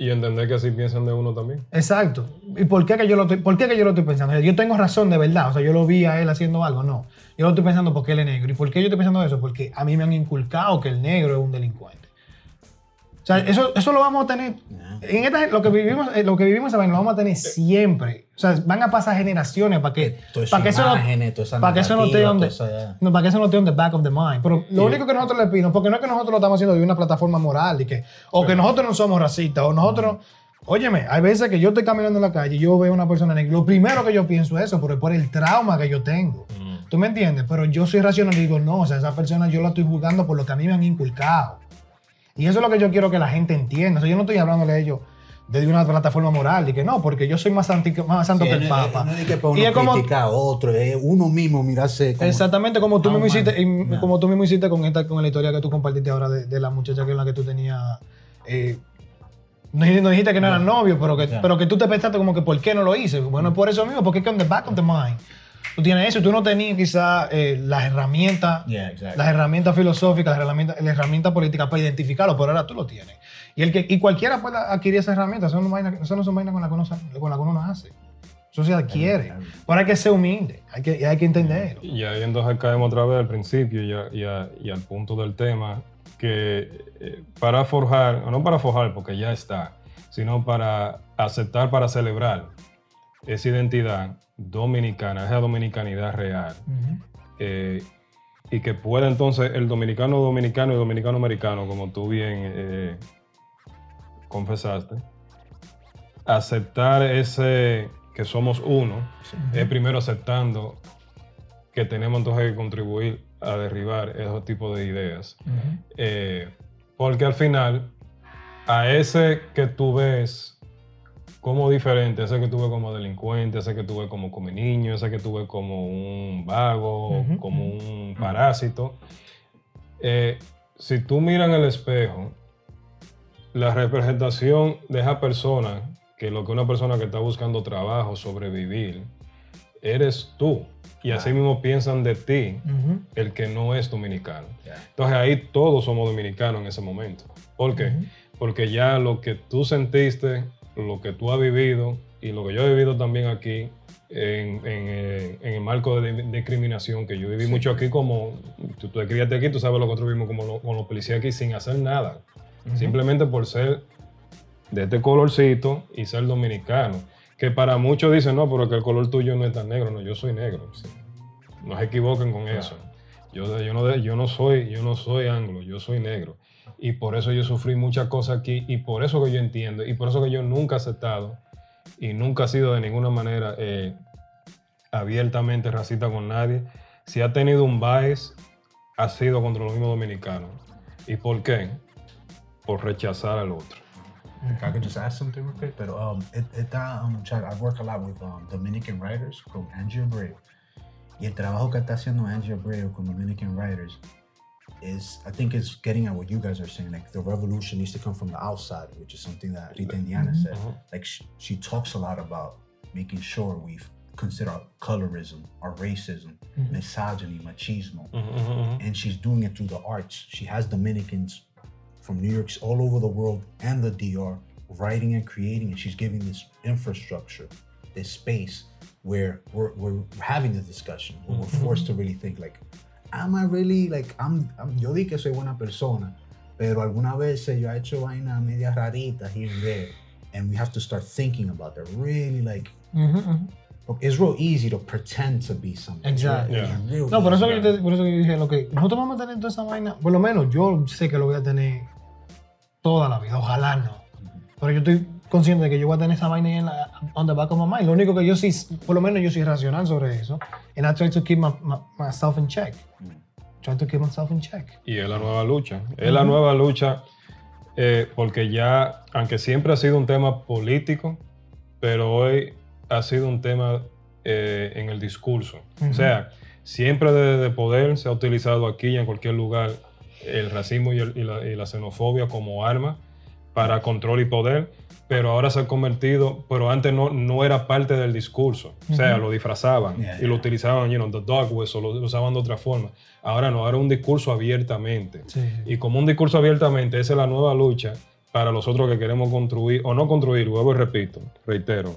Y entender que así piensan de uno también. Exacto. ¿Y por qué que yo lo estoy, por qué que yo lo estoy pensando? Yo tengo razón de verdad. O sea, yo lo vi a él haciendo algo. No. Yo lo estoy pensando porque él es negro. ¿Y por qué yo estoy pensando eso? Porque a mí me han inculcado que el negro es un delincuente. Sea, eso, eso lo vamos a tener. En esta, lo, que vivimos, eh, lo que vivimos esa vaina lo vamos a tener siempre. O sea, van a pasar generaciones para que, para que eso no, para que eso no esa- no, para que eso no esté on the back of the mind. Pero lo único que nosotros le pedimos, porque no es que nosotros lo estamos haciendo de una plataforma moral, y que, o que nosotros no somos racistas, o nosotros. Óyeme, hay veces que yo estoy caminando en la calle y yo veo a una persona negra. Lo primero que yo pienso es eso, es por el trauma que yo tengo. ¿Tú me entiendes? Pero yo soy racional y digo, no, o sea, esa persona yo la estoy juzgando por lo que a mí me han inculcado. Y eso es lo que yo quiero que la gente entienda. O sea, yo no estoy hablándole a ellos desde una plataforma moral y que no, porque yo soy más, santi- más santo Sí, que el Papa. No, no es que para Y uno es como- a otro, es uno mismo mirarse. como- Exactamente como tú mismo hiciste, como tú mismo hiciste con esta, con la historia que tú compartiste ahora de, de la muchacha que en la que tú tenías. eh, no, dijiste- no dijiste que no eran novios, pero que, pero que tú te pensaste como que ¿por qué no lo hice? Bueno, es por eso mismo, porque es que on the back of the mind. Tú tienes eso, tú no tenías quizás las herramientas, Yeah, exactly. las herramientas filosóficas, las herramientas, las herramientas políticas para identificarlo, pero ahora tú lo tienes. Y, el que, y cualquiera puede adquirir esas herramientas, eso no, es vaina- eso no son vainas con las que uno, con las que uno nace. Eso se adquiere. Pero hay que ser humilde, hay que, y hay que entenderlo. Y ahí entonces caemos otra vez al principio y, a- y a- y al punto del tema, que eh, para forjar, o no para forjar porque ya está, sino para aceptar, para celebrar esa identidad dominicana, esa dominicanidad real, eh, y que pueda entonces el dominicano dominicano y dominicano americano, como tú bien eh, confesaste, aceptar ese que somos uno, es primero aceptando que tenemos entonces que contribuir a derribar esos tipos de ideas. Eh, porque al final, a ese que tú ves como diferente, ese que tú ves como delincuente, ese que tú ves como come niño, ese que tú ves como un vago, como un parásito, eh, si tú miras en el espejo, la representación de esa persona, que lo que una persona que está buscando trabajo, sobrevivir, eres tú. Y así mismo piensan de ti el que no es dominicano. Yeah. Entonces ahí todos somos dominicanos en ese momento. ¿Por qué? Ujú. Porque ya lo que tú sentiste, lo que tú has vivido y lo que yo he vivido también aquí en, en, eh, en el marco de di- discriminación, que yo viví mucho aquí como, tú, tú te criaste aquí, tú sabes lo que nosotros vivimos como lo- con los policías aquí sin hacer nada. Simplemente por ser de este colorcito y ser dominicano. Que para muchos dicen, no, pero que el color tuyo no es tan negro. No, yo soy negro. sí. No se equivoquen con eso. Yo, yo, no, yo, no soy, yo no soy anglo, yo soy negro. Y por eso yo sufrí muchas cosas aquí y por eso que yo entiendo y por eso que yo nunca he aceptado y nunca he sido de ninguna manera eh, abiertamente racista con nadie. Si ha tenido un bias, ha sido contra los mismos dominicanos. ¿Y por qué? Por rechazar al otro. I could just add something real quick, pero um, it, Chad, I work a lot with um, Dominican writers con Angie Abreu. Y el trabajo que está haciendo Angie Abreu con Dominican writers is, I think, is getting at what you guys are saying. Like the revolution needs to come from the outside, which is something that Rita Indiana mm-hmm, said. Mhm. Like she, she talks a lot about making sure we consider our colorism, our racism, Mhm. misogyny, machismo, ujú, ujú. and she's doing it through the arts. She has Dominicans from New York, all over the world, and the DR writing and creating, and she's giving this infrastructure, this space where we're, we're having the discussion, where we're forced to really think like, am I really like, I'm, I'm- yo di que soy buena persona, pero alguna vez yo he hecho vaina media rarita here and there, and we have to start thinking about that. Really like, Ujú, ujú. it's real easy to pretend to be something. Exactly. Yeah. No, por eso, que yo por eso que yo dije lo que nosotros vamos a tener toda esa vaina, por lo menos yo sé que lo voy a tener toda la vida, ojalá no. Pero yo estoy consciente de que yo voy a tener esa vaina ahí en la, on the back of my mind. Lo único que yo sí, por lo menos yo soy racional sobre eso. And I try to keep my, my- myself in check. Try to keep myself in check. Y es la nueva lucha. Es la nueva lucha eh, porque ya, aunque siempre ha sido un tema político, pero hoy ha sido un tema eh, en el discurso. O sea, siempre desde poder se ha utilizado aquí y en cualquier lugar el racismo y, el- y la, y la xenofobia como arma para control y poder, pero ahora se ha convertido, pero antes no, no era parte del discurso. O sea, lo disfrazaban Yeah, y lo utilizaban, you know, the dog whistle, lo, lo usaban de otra forma. Ahora no, ahora es un discurso abiertamente. Sí. Y como un discurso abiertamente, esa es la nueva lucha para los otros que queremos construir, o no construir, vuelvo y repito, reitero,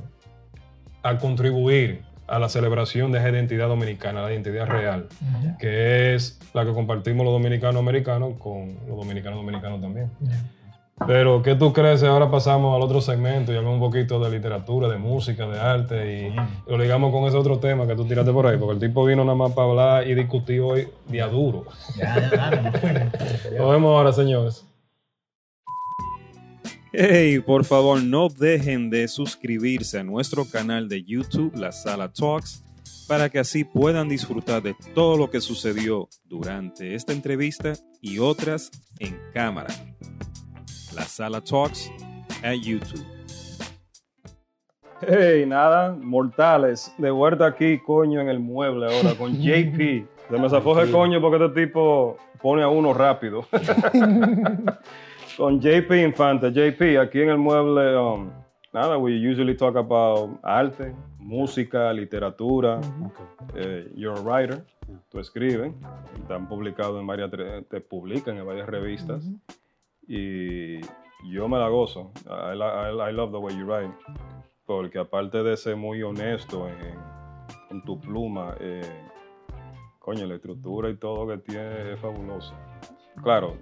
a contribuir a la celebración de esa identidad dominicana, la identidad real, Ya, que es la que compartimos los dominicanos americanos con los dominicanos dominicanos también. Pero, ¿qué tú crees si ahora pasamos al otro segmento y hablamos un poquito de literatura, de música, de arte y lo ligamos con ese otro tema que tú tiraste por ahí? Porque el tipo vino nada más para hablar y discutir hoy día duro. Ya, ya, fuimos. Nos vemos ahora, señores. Hey, por favor, no dejen de suscribirse a nuestro canal de YouTube, La Sala Talks, para que así puedan disfrutar de todo lo que sucedió durante esta entrevista y otras en cámara. La Sala Talks at YouTube. Hey, nada, mortales, de vuelta aquí, coño, en el mueble ahora con JP. Se me zafó coño porque este tipo pone a uno rápido. con JP Infante. JP, aquí en el mueble, um, nada, we usually talk about arte, música, literatura. Eh, you're a writer, tú escribes, te han publicado en varias, te publican en varias revistas. Y yo me la gozo. I, I- love the way you write. Porque aparte de ser muy honesto en, tu pluma, eh, coño, la estructura y todo que tiene es fabuloso. Claro,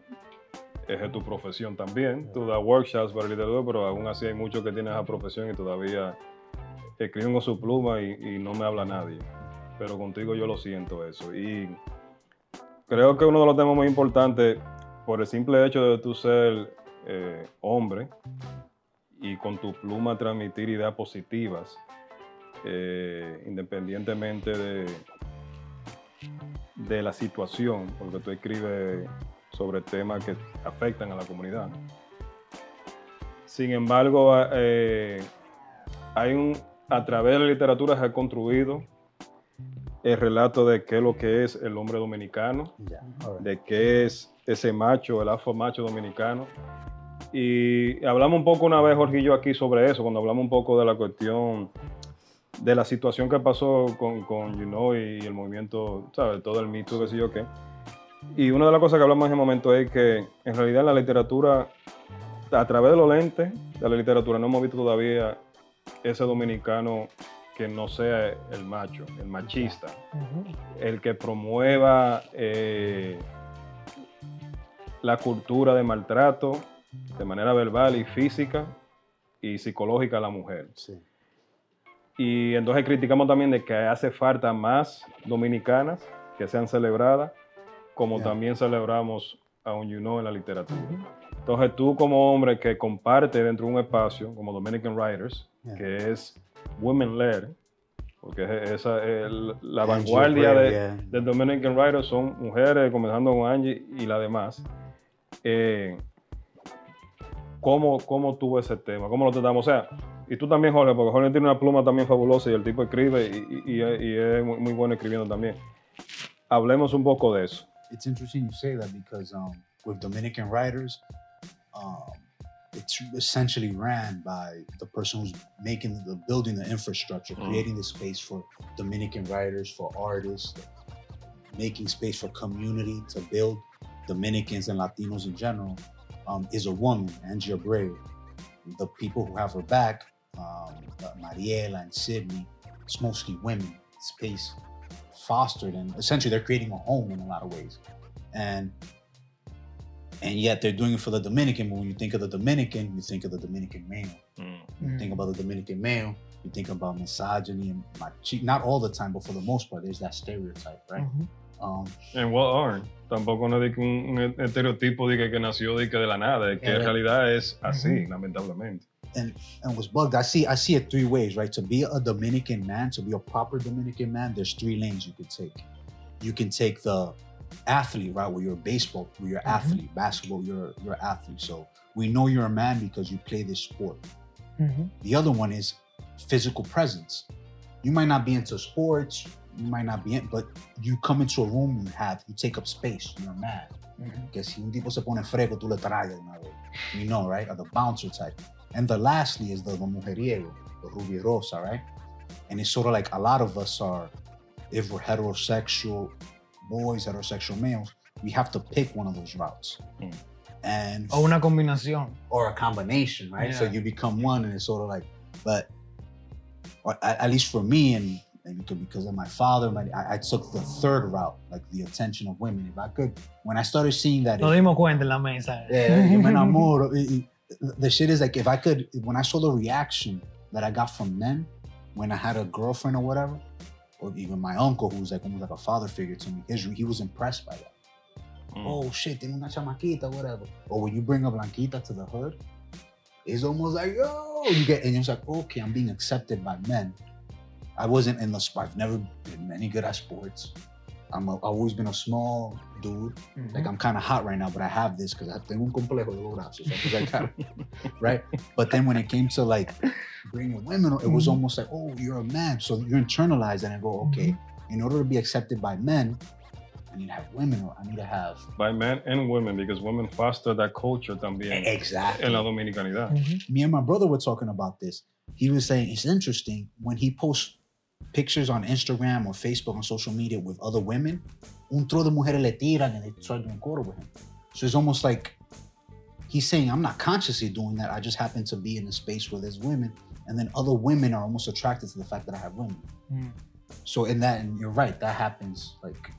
es tu profesión también. Tú das workshops para literatura, pero aún así hay muchos que tienen esa profesión y todavía escriben con su pluma y, y no me habla nadie. Pero contigo yo lo siento eso. Y creo que uno de los temas muy importantes, por el simple hecho de tú ser eh, hombre y con tu pluma transmitir ideas positivas, eh, independientemente de, la situación, porque tú escribes sobre temas que afectan a la comunidad. Sin embargo, eh, hay un, a través de la literatura se ha construido el relato de qué es lo que es el hombre dominicano, right. de qué es ese macho, el afro macho dominicano. Y hablamos un poco una vez, Jorge y yo, aquí sobre eso, cuando hablamos un poco de la cuestión de la situación que pasó con, con you know, y el movimiento, ¿sabes? Todo el mito, qué sé yo qué. Y una de las cosas que hablamos en ese momento es que en realidad en la literatura, a través de los lentes de la literatura, no hemos visto todavía ese dominicano que no sea el macho, el machista el que promueva eh, la cultura de maltrato de manera verbal y física y psicológica a la mujer. Sí. Y entonces criticamos también de que hace falta más dominicanas que sean celebradas, como también celebramos a un you know en la literatura. Entonces tú como hombre que comparte dentro de un espacio como Dominican Writers, que es women led, porque es- esa es el- la vanguardia de, yeah. de Dominican Writers son mujeres, comenzando con Angie y la demás. Eh, ¿cómo, ¿Cómo tuvo ese tema? ¿Cómo lo tratamos? O sea, y tú también, Jorge, porque Jorge tiene una pluma también fabulosa y el tipo escribe y, y- y- y es muy, muy bueno escribiendo también. Hablemos un poco de eso. it's interesting you say that because um, with Dominican writers, um, it's essentially ran by the person who's making the building the infrastructure, Mm. creating the space for Dominican writers, for artists, making space for community to build Dominicans and Latinos in general. Um, is a woman, Angie Abreu. The people who have her back, um, uh, Mariela and Sydney, it's mostly women. Space fostered and essentially they're creating a home in a lot of ways and and yet they're doing it for the dominican but when you think of the dominican you think of the dominican male mm. you think mm. about the dominican male you think about misogyny and machi- not all the time but for the most part there's that stereotype right? Mm-hmm. Um En what aren't. Tampoco no es de que un, un estereotipo de que, que nació de, que de la nada, de que en realidad es mm-hmm. así, Ujú. lamentablemente. and and was bugged. I see i see it three ways right? To be a dominican man to be a proper dominican man there's three lanes you could take. You can take the athlete right where you're a baseball where you're Mhm. athlete basketball you're you're athlete so we know you're a man because you play this sport Ujú. The other one is physical presence. You might not be into sports, you might not be in, but you come into a room, you have, you take up space, you're a man. Ujú. Que si un tipo se pone fresco, tú le traes una vez. You know, right? Or the bouncer type. And the lastly is the, the mujeriego, the rubierosa, right? And it's sort of like a lot of us are, if we're heterosexual boys, heterosexual males, we have to pick one of those routes. Mm. And O una combinación. or a combination, right? So you become one, and it's sort of like, but or at, at least for me, and, and because- because of my father, my, I, I took the third route, like the attention of women. If I could, when I started seeing that, Nos dimos cuenta en la mesa. yeah, yo me enamoro. It- it- the shit is like if I could, when I saw the reaction that I got from men when I had a girlfriend or whatever, or even my uncle, who's like almost like a father figure to me, his, he was impressed by that. Mm. oh shit, tiene una chamaquita, whatever. Or when you bring a blanquita to the hood, it's almost like, oh, you get, and it's like, okay, I'm being accepted by men. I wasn't in the sport. I've never been any good at sports. I'm a, I've always been a small dude. Mm-hmm. Like I'm kind of hot right now, but I have this because I tengo un complejo de los brazos. I got it, right? But then when it came to like bringing women, it was Mhm. almost like, oh, you're a man, so you internalize that and go, okay, mm-hmm. in order to be accepted by men, I need to have women, or I need to have By men and women, because women foster that culture también exactly. en la dominicanidad. Mm-hmm. me and my brother were talking about this. He was saying it's interesting when he posts pictures on Instagram or Facebook on social media with other women, un tro de mujeres le tiran and they start doing coro with him. So it's almost like he's saying, I'm not consciously doing that. I just happen to be in a space where there's women, and then other women are almost attracted to the fact that I have women. Mm. So in that, and you're right, that happens like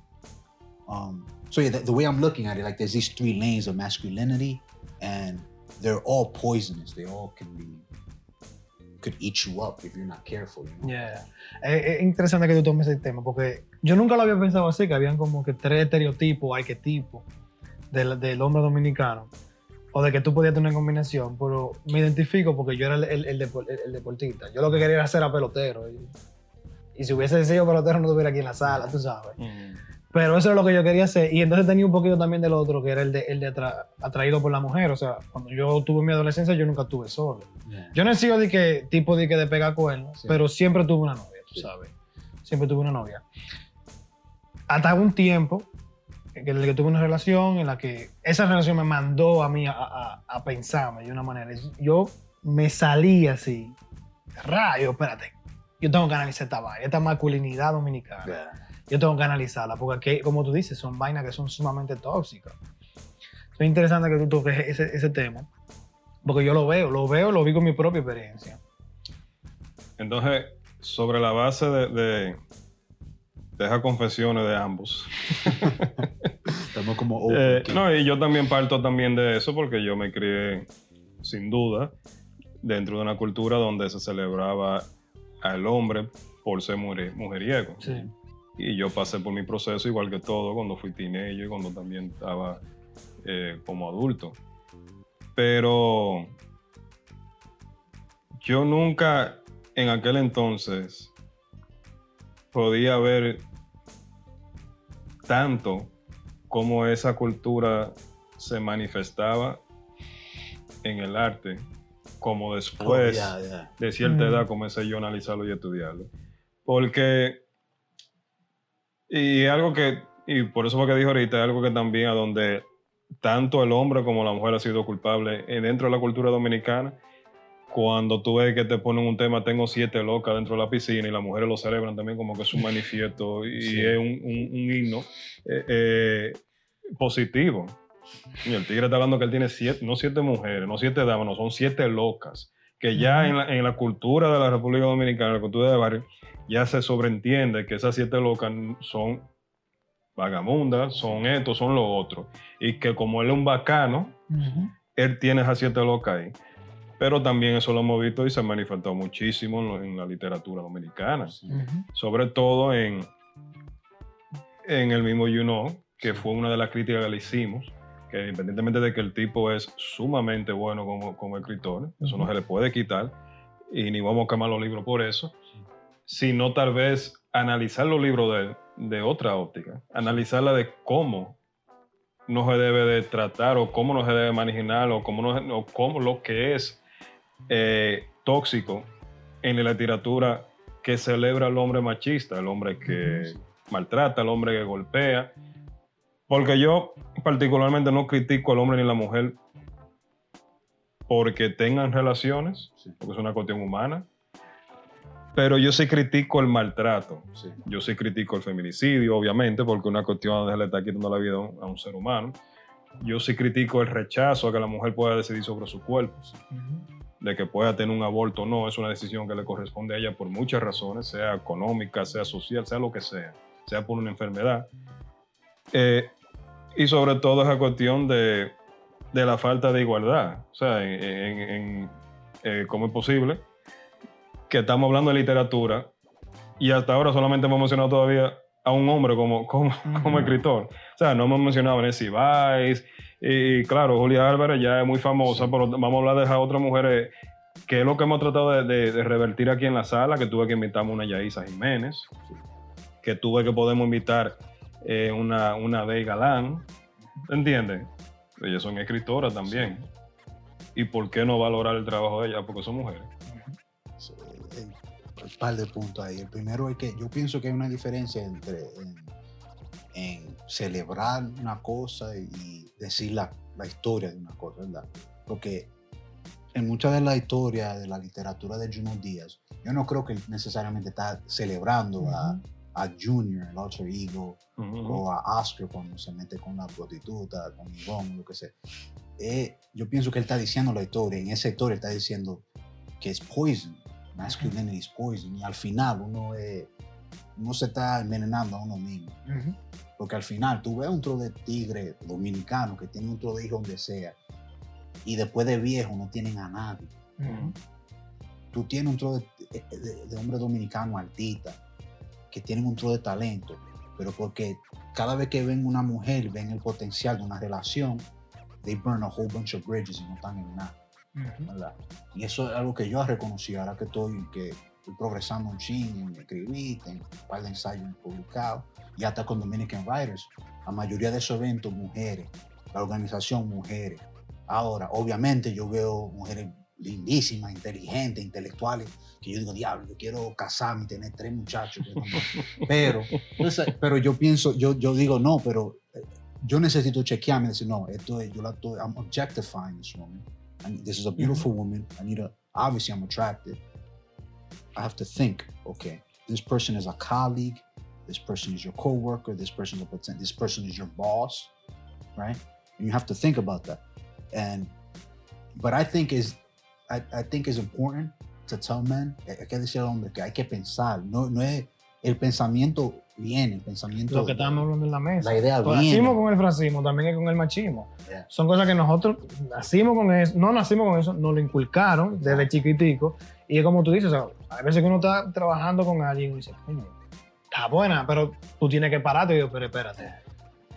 um so yeah, the, the way I'm looking at it, like there's these three lanes of masculinity and they're all poisonous. They all can be could eat you up if you're not careful. You know? Yeah. Es, es interesante que tú tomes ese tema, porque yo nunca lo había pensado así, que habían como que tres estereotipos, arquetipos del, del hombre dominicano, o de que tú podías tener una combinación, pero me identifico porque yo era el, el- el depor- el- el deportista. Yo lo que quería era ser a pelotero. Y, y si hubiese sido pelotero no estuviera aquí en la sala, tú sabes. Pero eso es lo que yo quería hacer. Y entonces tenía un poquito también del otro, que era el de, el de atra- atraído por la mujer. O sea, cuando yo tuve mi adolescencia, yo nunca estuve solo. Yeah. Yo no he sido de que, tipo de que de pegar cuernos, Sí. pero siempre tuve una novia, tú sabes. Siempre tuve una novia. Hasta un tiempo en el que tuve una relación en la que esa relación me mandó a mí a, a- a pensarme de una manera. Yo me salí así, rayo, espérate. Yo tengo que analizar esta vaina, esta masculinidad dominicana Yeah. Yo tengo que analizarla, porque aquí, como tú dices, son vainas que son sumamente tóxicas. Es interesante que tú toques ese, ese tema, porque yo lo veo, lo veo, lo vi con mi propia experiencia. Entonces, sobre la base de, de, de esas confesiones de ambos, Estamos como open, Eh, no, y yo también parto también de eso porque yo me crié, sin duda, dentro de una cultura donde se celebraba al hombre por ser mujer- mujeriego. Sí. Y yo pasé por mi proceso igual que todo cuando fui teenager y cuando también estaba eh, como adulto. Pero yo nunca en aquel entonces podía ver tanto cómo esa cultura se manifestaba en el arte como después Oh, yeah, yeah. de cierta Mm. edad comencé yo a analizarlo y estudiarlo. Porque, y algo que, y por eso fue que dijo ahorita, es algo que también a donde tanto el hombre como la mujer ha sido culpable eh, dentro de la cultura dominicana, cuando tú ves que te ponen un tema, tengo siete locas dentro de la piscina y las mujeres lo celebran también como que es un manifiesto y Sí. es un, un- un himno eh, eh, positivo. Y el tigre está hablando que él tiene siete, no siete mujeres, no siete damas, no, son siete locas. Que ya en, la, en la cultura de la República Dominicana, en la cultura de barrio, ya se sobreentiende que esas siete locas son vagamundas, son esto, son lo otro. Y que como él es un bacano, él tiene esas siete locas ahí. Pero también eso lo hemos visto y se ha manifestado muchísimo en, lo- en la literatura dominicana. Sobre todo en, en el mismo You Know, que fue una de las críticas que le hicimos, que independientemente de que el tipo es sumamente bueno como, como escritor, eso no se le puede quitar, y ni vamos a quemar los libros por eso, sino tal vez analizar los libros de, de otra óptica, analizarla de cómo no se debe de tratar o cómo no se debe manejar o cómo, no, o cómo lo que es eh, tóxico en la literatura que celebra al hombre machista, el hombre que maltrata, el hombre que golpea. Porque yo particularmente no critico al hombre ni a la mujer porque tengan relaciones, Sí. porque es una cuestión humana, pero yo sí critico el maltrato. Sí. Yo sí critico el feminicidio, obviamente, porque una cuestión se le está quitando la vida a un, ser humano. Yo sí critico el rechazo a que la mujer pueda decidir sobre su cuerpo, de que pueda tener un aborto o no, es una decisión que le corresponde a ella por muchas razones, sea económica, sea social, sea lo que sea, sea por una enfermedad. Eh, y sobre todo esa cuestión de, de la falta de igualdad. O sea, en, en- en, eh, cómo es posible que estamos hablando de literatura y hasta ahora solamente hemos mencionado todavía a un hombre como, como, como escritor. O sea, no hemos mencionado a Nancy Weiss y claro, Julia Álvarez ya es muy famosa, pero vamos a hablar de esas otras mujeres que es lo que hemos tratado de, de- de revertir aquí en la sala, que tuve que invitarme una Yaisa Jiménez, que tuve que podemos invitar eh, una, una Day Galán, ¿entiendes? Ellas son escritoras también. ¿Y por qué no valorar el trabajo de ellas? Porque son mujeres. Par de puntos ahí. El primero es que yo pienso que hay una diferencia entre en, en celebrar una cosa y decir la, la historia de una cosa, ¿verdad? Porque en muchas de las historias de la literatura de Juno Díaz, yo no creo que necesariamente está celebrando a, a Junior, el alter ego, Ujú. o a Oscar cuando se mete con la prostituta, con Yvonne, lo que sea. Eh, yo pienso que él está diciendo la historia, en esa historia está diciendo que es poison, masculinity is poison, y al final uno, es- uno se está envenenando a uno mismo. Porque al final tú ves un tro de tigre dominicano que tiene un tro de hijo donde sea, y después de viejo no tienen a nadie. Tú tienes un tro de, de, de hombre dominicano altita, que tienen un tro de talento, pero porque cada vez que ven una mujer, ven el potencial de una relación, they burn a whole bunch of bridges y no están en nada. Ujú. ¿verdad? Y eso es algo que yo he reconocido ahora que estoy, que estoy progresando un ching en escribir, tengo un par de ensayos publicados, y hasta con Dominican Writers. La mayoría de esos eventos, mujeres. La organización, mujeres. Ahora, obviamente, yo veo mujeres lindísimas, inteligentes, intelectuales, que yo digo, diablo, yo quiero casarme y tener tres muchachos. me-". pero, pero yo pienso, yo, yo digo, no, pero eh, yo necesito chequearme y decir, no, esto es, yo la estoy, I'm objectifying this woman. And this is a beautiful woman. I need a, obviously I'm attracted. I have to think, okay, this person is a colleague, this person is your coworker, this person is a poten- this person is your boss, right? And you have to think about that. And but I think is I, I think is important to tell men, hay que decir al hombre que hay que pensar, no, no es el pensamiento viene, el pensamiento Lo que estábamos hablando en la mesa. la idea Pues viene. nacimos con el francismo, también es con el machismo. Yeah. Son cosas que nosotros nacimos con eso, no nacimos con eso, nos lo inculcaron desde chiquitico. Y es como tú dices, o sea, hay veces que uno está trabajando con alguien y dice, coño, está buena, pero tú tienes que pararte y yo, pero espérate.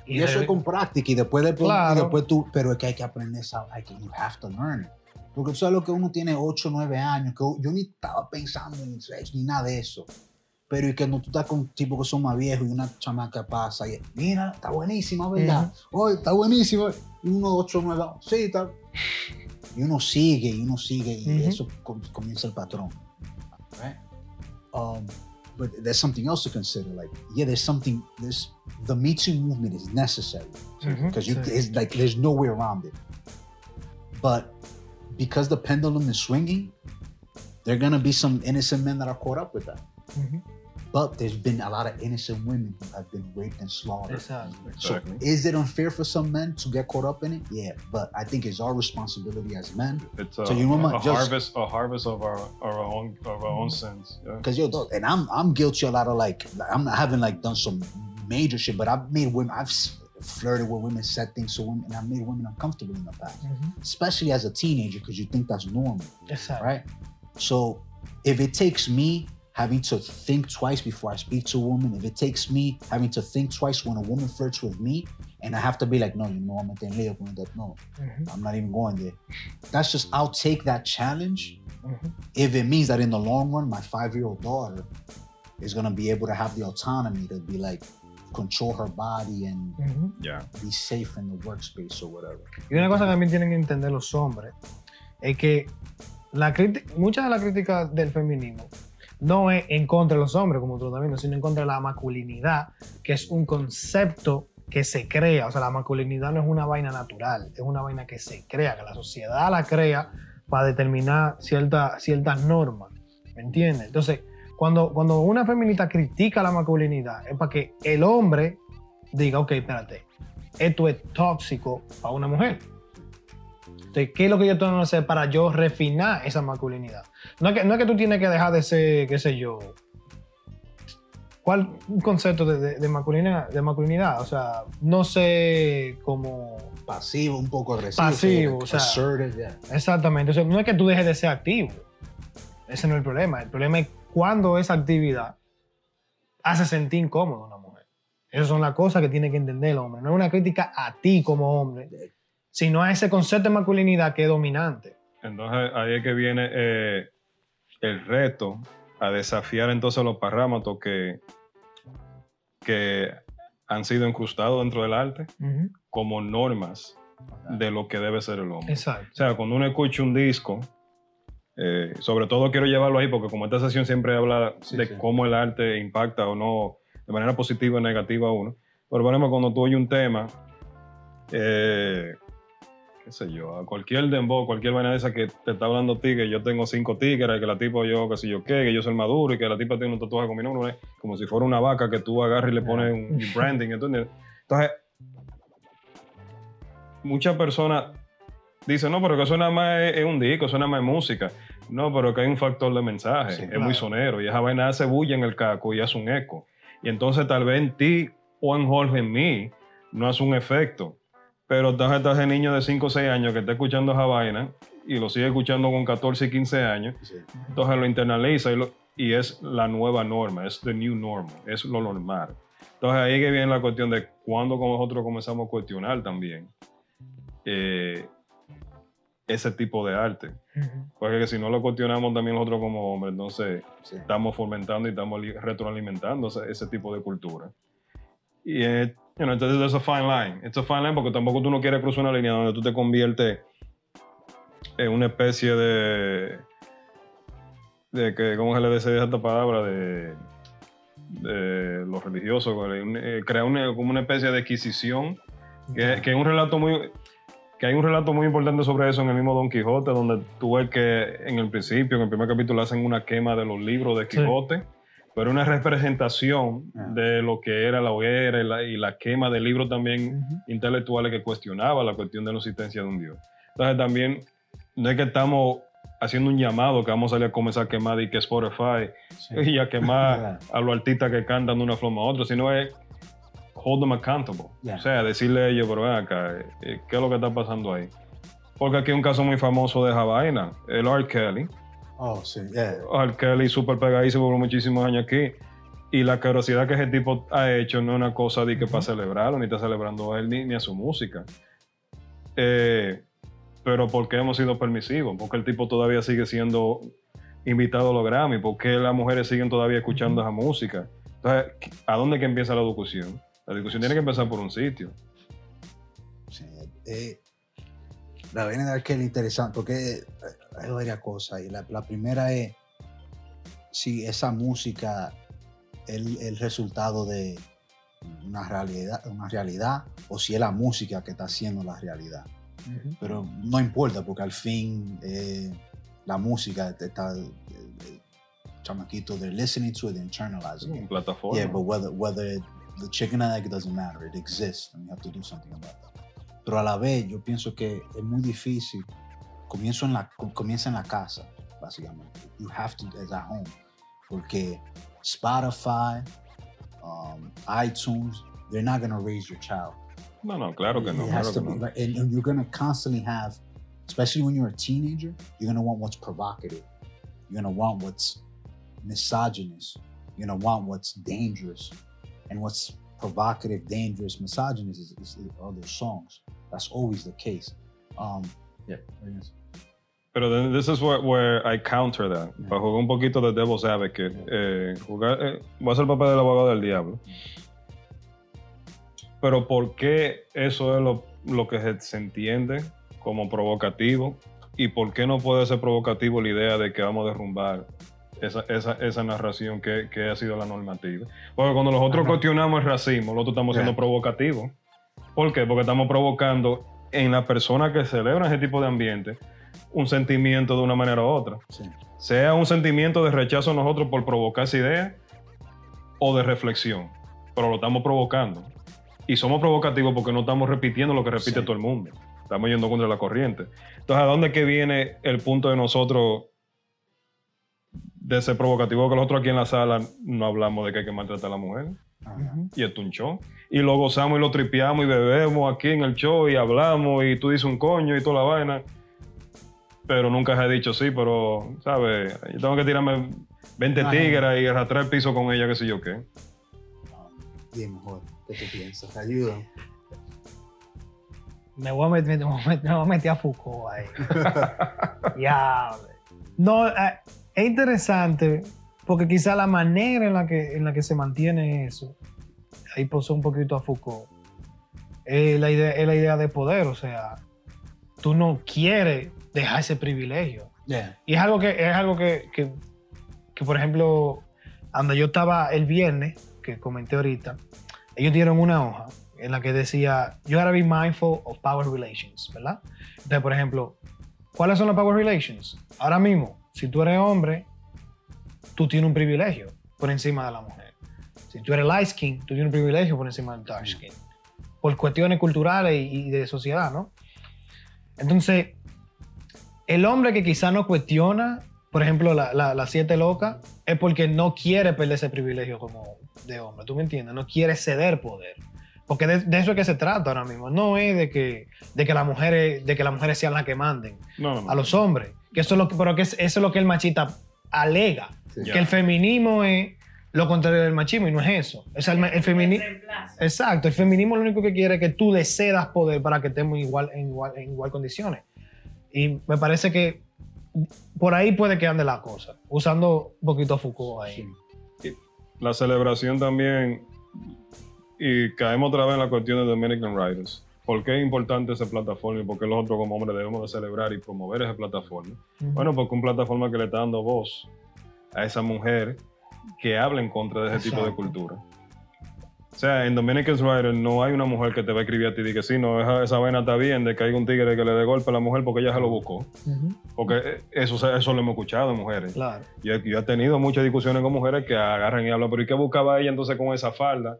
Y eso de- es con práctica y después, después, Claro. y después tú, pero es que hay que aprender esa, hay que, you have to learn. Porque tú sabes lo que uno tiene 8, 9 años, que yo ni estaba pensando en sexo ni nada de eso. Pero y que cuando tú estás con tipos que son más viejos y una chamaca pasa y mira, está buenísima, ¿verdad? Oye, está buenísima. Y uno 8, 9, sí, está. Y uno sigue y uno sigue y Ujú. eso com- comienza el patrón. Right? Um, but there's something else to consider. Like, yeah, there's something, there's, the Me Too movement is necessary because you it's like there's no way around it. But because the pendulum is swinging, there are gonna be some innocent men that are caught up with that. Ujú. But there's been a lot of innocent women who have been raped and slaughtered. Exacto. So is it unfair for some men to get caught up in it? Yeah, but I think it's our responsibility as men. It's a, So you know what, a just- harvest, a harvest of our, our own, of our own sins. Yeah. Cause yo, dog, and I'm I'm guilty a lot of like I'm I haven't like done some major shit, but I've made women I've flirted with women, said things to women, and I've made women uncomfortable in the past, Ujú. especially as a teenager, because you think that's normal. Exacto. right? So if it takes me having to think twice before I speak to a woman, if it takes me having to think twice when a woman flirts with me, and I have to be like, no, you know, I'm gonna leo con that. No, Ujú, I'm not even going there. That's just I'll take that challenge ujú. if it means that in the long run, my five-year-old daughter is gonna be able to have the autonomy to be like control her body and Ujú. Yeah. be safe in the workspace or whatever. Y una cosa que también tienen que entender los hombres es que la criti- muchas de las críticas del feminismo no es en contra de los hombres, como tú viendo, sino en contra de la masculinidad, que es un concepto que se crea. O sea, la masculinidad no es una vaina natural, es una vaina que se crea, que la sociedad la crea para determinar cierta- ciertas normas. ¿Me entiendes? Entonces, cuando, cuando una feminista critica la masculinidad, es para que el hombre diga, ok, espérate, esto es tóxico para una mujer. ¿Qué es lo que yo tengo que hacer para yo refinar esa masculinidad? No es que, no es que tú tienes que dejar de ser, qué sé yo, ¿cuál concepto de, de- de masculinidad, de masculinidad? O sea, no sé cómo... Pasivo, un poco agresivo. Pasivo, o sea. assertive, yeah. Exactamente, o sea, no es que tú dejes de ser activo. Ese no es el problema. El problema es cuando esa actividad hace sentir incómodo a una mujer. Esas son las cosas que tiene que entender el hombre. No es una crítica a ti como hombre, sino a ese concepto de masculinidad que es dominante. Entonces ahí es que viene eh, el reto a desafiar entonces los parámetros que, que han sido incrustados dentro del arte Ujú. como normas de lo que debe ser el hombre. Exacto. O sea, cuando uno escucha un disco, eh, sobre todo quiero llevarlo ahí porque como esta sesión siempre habla Sí, de sí. cómo el arte impacta o no de manera positiva o negativa a uno. Pero por ejemplo, cuando tú oyes un tema, eh, qué sé yo, a cualquier dembow, cualquier vaina de esa que te está hablando a ti, que yo tengo cinco tigres, que la tipa yo, qué sé yo qué, que yo soy el maduro y que la tipa tiene un tatuaje con mi nombre, como si fuera una vaca que tú agarras y le pones un branding, ¿entiendes? Entonces, muchas personas dicen, no, pero que eso nada más es, un disco, eso nada más música. No, pero que hay un factor de mensaje, Sí, es claro. muy sonero y esa vaina hace bulla en el caco y hace un eco. Y entonces tal vez en ti o en Jorge, en mí, no hace un efecto. Pero estás el niño de 5 o 6 años que está escuchando esa vaina y lo sigue escuchando con 14 y 15 años, Sí. entonces lo internaliza y, lo- y es la nueva norma, es the new normal, es lo normal. Entonces ahí que viene la cuestión de cuando nosotros comenzamos a cuestionar también eh, ese tipo de arte. Porque que si no lo cuestionamos también nosotros como hombres, entonces Sí. estamos fomentando y estamos li- retroalimentando ese, ese tipo de cultura. Y eh, you know, entonces es a fine line. It's a fine line porque tampoco tú no quieres cruzar una línea donde tú te conviertes en una especie de de que cómo se le dice esta palabra de de los religiosos eh, crear una, como una especie de adquisición que, que es un relato muy que hay un relato muy importante sobre eso en el mismo Don Quijote donde tú ves que en el principio en el primer capítulo hacen una quema de los libros de. Quijote pero una representación Ah. de lo que era la hoguera y la, y la quema de libros también Ujú. intelectuales que cuestionaba la cuestión de la existencia de un Dios. Entonces también no es que estamos haciendo un llamado que vamos a salir a comenzar a quemar y que Spotify Sí. y a quemar a los artistas que cantan de una forma u otra, sino es hold them accountable. Yeah. O sea, decirle a ellos, pero ven acá, eh, ¿qué es lo que está pasando ahí? Porque aquí hay un caso muy famoso de esa vaina, el R. Kelly. Oh, sí. Yeah. R. Kelly súper pegadísimo por muchísimos años aquí. Y la carosidad que ese tipo ha hecho no es una cosa de que para celebrarlo, ni está celebrando a él ni, ni a su música. Eh, pero ¿por qué hemos sido permisivos? Porque el tipo todavía sigue siendo invitado a los Grammy. ¿Por qué las mujeres siguen todavía escuchando esa música? Entonces, ¿a dónde que empieza la discusión? La discusión tiene que empezar por un sitio. Sí, eh, la vaina de interesante porque eh, hay varias cosas. Y la, la primera es si esa música es el, el resultado de una realidad, una realidad o si es la música que está haciendo la realidad. Ujú. Pero no importa porque al fin eh, la música está... eh, chamaquito, they're listening to it, they're internalizing it. Plataforma. Yeah, but whether whether the chicken and egg doesn't matter, it exists, and you have to do something about that. Pero a la vez, yo pienso que es muy difícil. Comienzo en la, comienza en la casa, básicamente. You have to, as at home. Porque Spotify, um, iTunes, they're not going to raise your child. no, no, claro que no. It Claro has que to be, no. and, and you're going to constantly have, especially when you're a teenager, you're going to want what's provocative. You're going to want what's misogynist. You're going to want what's dangerous. And what's provocative, dangerous, misogynist is, is, are those songs. That's always the case. Um, yeah. Pero then this is where, where I counter that. Yeah. Para jugar un poquito de Devil's Advocate. eh, jugar, eh, voy a ser el papel del abogado del diablo. Pero ¿por qué eso es lo, lo que se, se entiende como provocativo? ¿Y por qué no puede ser provocativo la idea de que vamos a derrumbar esa, esa, esa narración que, que ha sido la normativa? Porque cuando nosotros Ajá. cuestionamos el racismo, nosotros estamos siendo Yeah. provocativos. ¿Por qué? Porque estamos provocando en la persona que celebra ese tipo de ambiente un sentimiento de una manera u otra. Sí. Sea un sentimiento de rechazo a nosotros por provocar esa idea o de reflexión, pero lo estamos provocando. Y somos provocativos porque no estamos repitiendo lo que repite Sí. todo el mundo. Estamos yendo contra la corriente. Entonces, ¿a dónde que viene el punto de nosotros de ser provocativo? Que nosotros aquí en la sala no hablamos de que hay que maltratar a la mujer Ajá. Y esto es un show. Y lo gozamos y lo tripeamos y bebemos aquí en el show y hablamos y tú dices un coño y toda la vaina. Pero nunca se ha dicho sí, pero, ¿sabes? Yo tengo que tirarme 20 Ajá. tigres y arrastrar el piso con ella, qué sé yo qué. Bien mejor. ¿Qué tú piensas? ¿Te ayuda? Me voy a meter, me voy a meter, me voy a, meter a Foucault ahí. ya. No, eh, es interesante porque quizá la manera en la que, en la que se mantiene eso ahí posó un poquito a Foucault, es la, idea, es la idea de poder, o sea, tú no quieres dejar ese privilegio. Yeah. Y es algo que, es algo que, que, que, por ejemplo, cuando yo estaba el viernes, que comenté ahorita, ellos dieron una hoja en la que decía, you gotta be mindful of power relations, ¿verdad? Entonces, por ejemplo, ¿cuáles son las power relations? Ahora mismo, si tú eres hombre, tú tienes un privilegio por encima de la mujer. Si tú eres light skin, tú tienes un privilegio por encima del dark skin. Por cuestiones culturales y, y de sociedad, ¿no? Entonces, el hombre que quizá no cuestiona, por ejemplo, la, la, la siete loca, es porque no quiere perder ese privilegio como de hombre, ¿tú me entiendes? No quiere ceder poder. Porque de, de eso es que se trata ahora mismo. No es de que, de que, las, mujeres, de que las mujeres sean las que manden No, no, no. a los hombres. Que eso es lo que, pero que es- eso es lo que el machista alega. Sí. Que el feminismo es lo contrario del machismo y no es eso. Es el, el feminismo... Exacto, el feminismo lo único que quiere es que tú le cedas poder para que estemos igual, en, igual, en igual condiciones. Y me parece que por ahí puede que ande la cosa, usando un poquito a Foucault ahí. La celebración también, y caemos otra vez en la cuestión de Dominican Writers. ¿Por qué es importante esa plataforma y por qué nosotros como hombres debemos de celebrar y promover esa plataforma? Bueno, porque es una plataforma que le está dando voz a esa mujer que habla en contra de ese tipo de cultura. O sea, en Dominican's Writer no hay una mujer que te va a escribir a ti y que sí, no, esa, esa vaina está bien de que hay un tigre que le dé golpe a la mujer porque ella se lo buscó. Porque eh, eso, eso lo hemos escuchado de mujeres. Claro. Yo, he- yo he tenido muchas discusiones con mujeres que agarran y hablan, pero ¿y qué buscaba ella entonces con esa falda,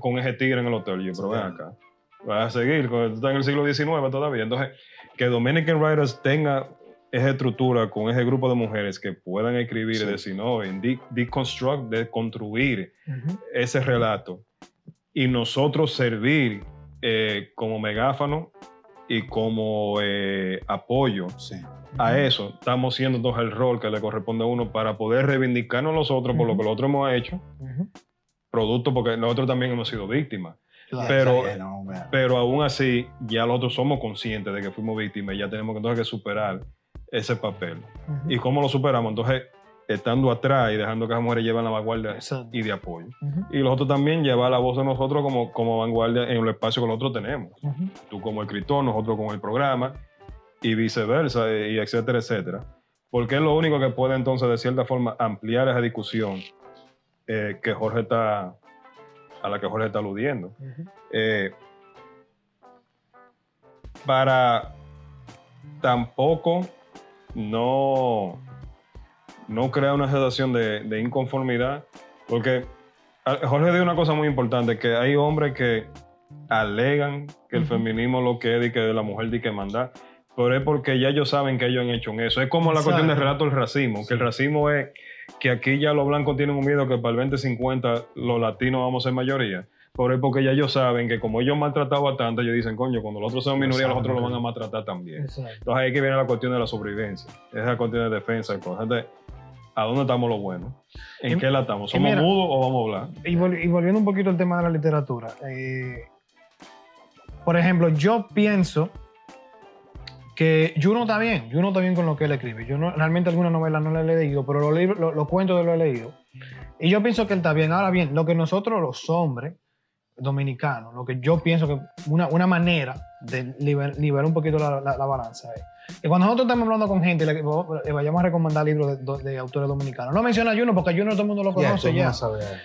con ese tigre en el hotel? Y yo, pero ven acá, vas a seguir, estás en el siglo XIX todavía. Entonces, que Dominican Writers tenga esa estructura con ese grupo de mujeres que puedan escribir Sí. y decir, no, en de- deconstruct, de construir ese relato y nosotros servir eh, como megáfano y como eh, apoyo Sí. a eso estamos siendo entonces el rol que le corresponde a uno para poder reivindicarnos nosotros por lo que nosotros hemos hecho, producto porque nosotros también hemos sido víctimas. claro. Pero- no. Pero aún así, ya nosotros somos conscientes de que fuimos víctimas y ya tenemos que, entonces que superar ese papel. ¿Y cómo lo superamos? Entonces, estando atrás y dejando que las mujeres lleven la vanguardia Exacto. y de apoyo. Y nosotros también llevar la voz de nosotros como, como vanguardia en el espacio que nosotros tenemos. tú como escritor, nosotros con el programa y viceversa, y etcétera, etcétera. Porque es lo único que puede entonces de cierta forma ampliar esa discusión eh, que Jorge está, a la que Jorge está aludiendo. Eh, para tampoco no, no crear una sensación de, de inconformidad, porque Jorge dijo una cosa muy importante, que hay hombres que alegan que el Ujú. feminismo lo que es y que de la mujer di que mandar, pero es porque ya ellos saben que ellos han hecho en eso. Es como la cuestión del relato del racismo, que el racismo es que aquí ya los blancos tienen un miedo que para el 2050 los latinos vamos a ser mayoría. Pero es porque ya ellos saben que como ellos a tanto, ellos dicen, coño, cuando los otros sean minoría, los otros lo van a maltratar también. Exacto. Entonces ahí es que viene la cuestión de la sobrevivencia, esa cuestión de defensa. Entonces, ¿a dónde estamos los buenos? ¿En Y- qué la estamos? ¿Somos mira- mudos o vamos a hablar? Y, vol- y volviendo un poquito al tema de la literatura. eh, por ejemplo, yo pienso que Juno está bien. Juno está bien con lo que él escribe. Yo no, realmente alguna novela no la he leído, pero los libros, los, los cuentos de lo he leído. Y yo pienso que él está bien. Ahora bien, lo que nosotros los hombres dominicanos, lo que yo pienso que una, una manera de liber- liberar un poquito la, la- la balanza es que cuando nosotros estamos hablando con gente, le, le vayamos a recomendar libros de, de autores dominicanos. No menciona a Juno porque Juno todo el mundo lo conoce ya.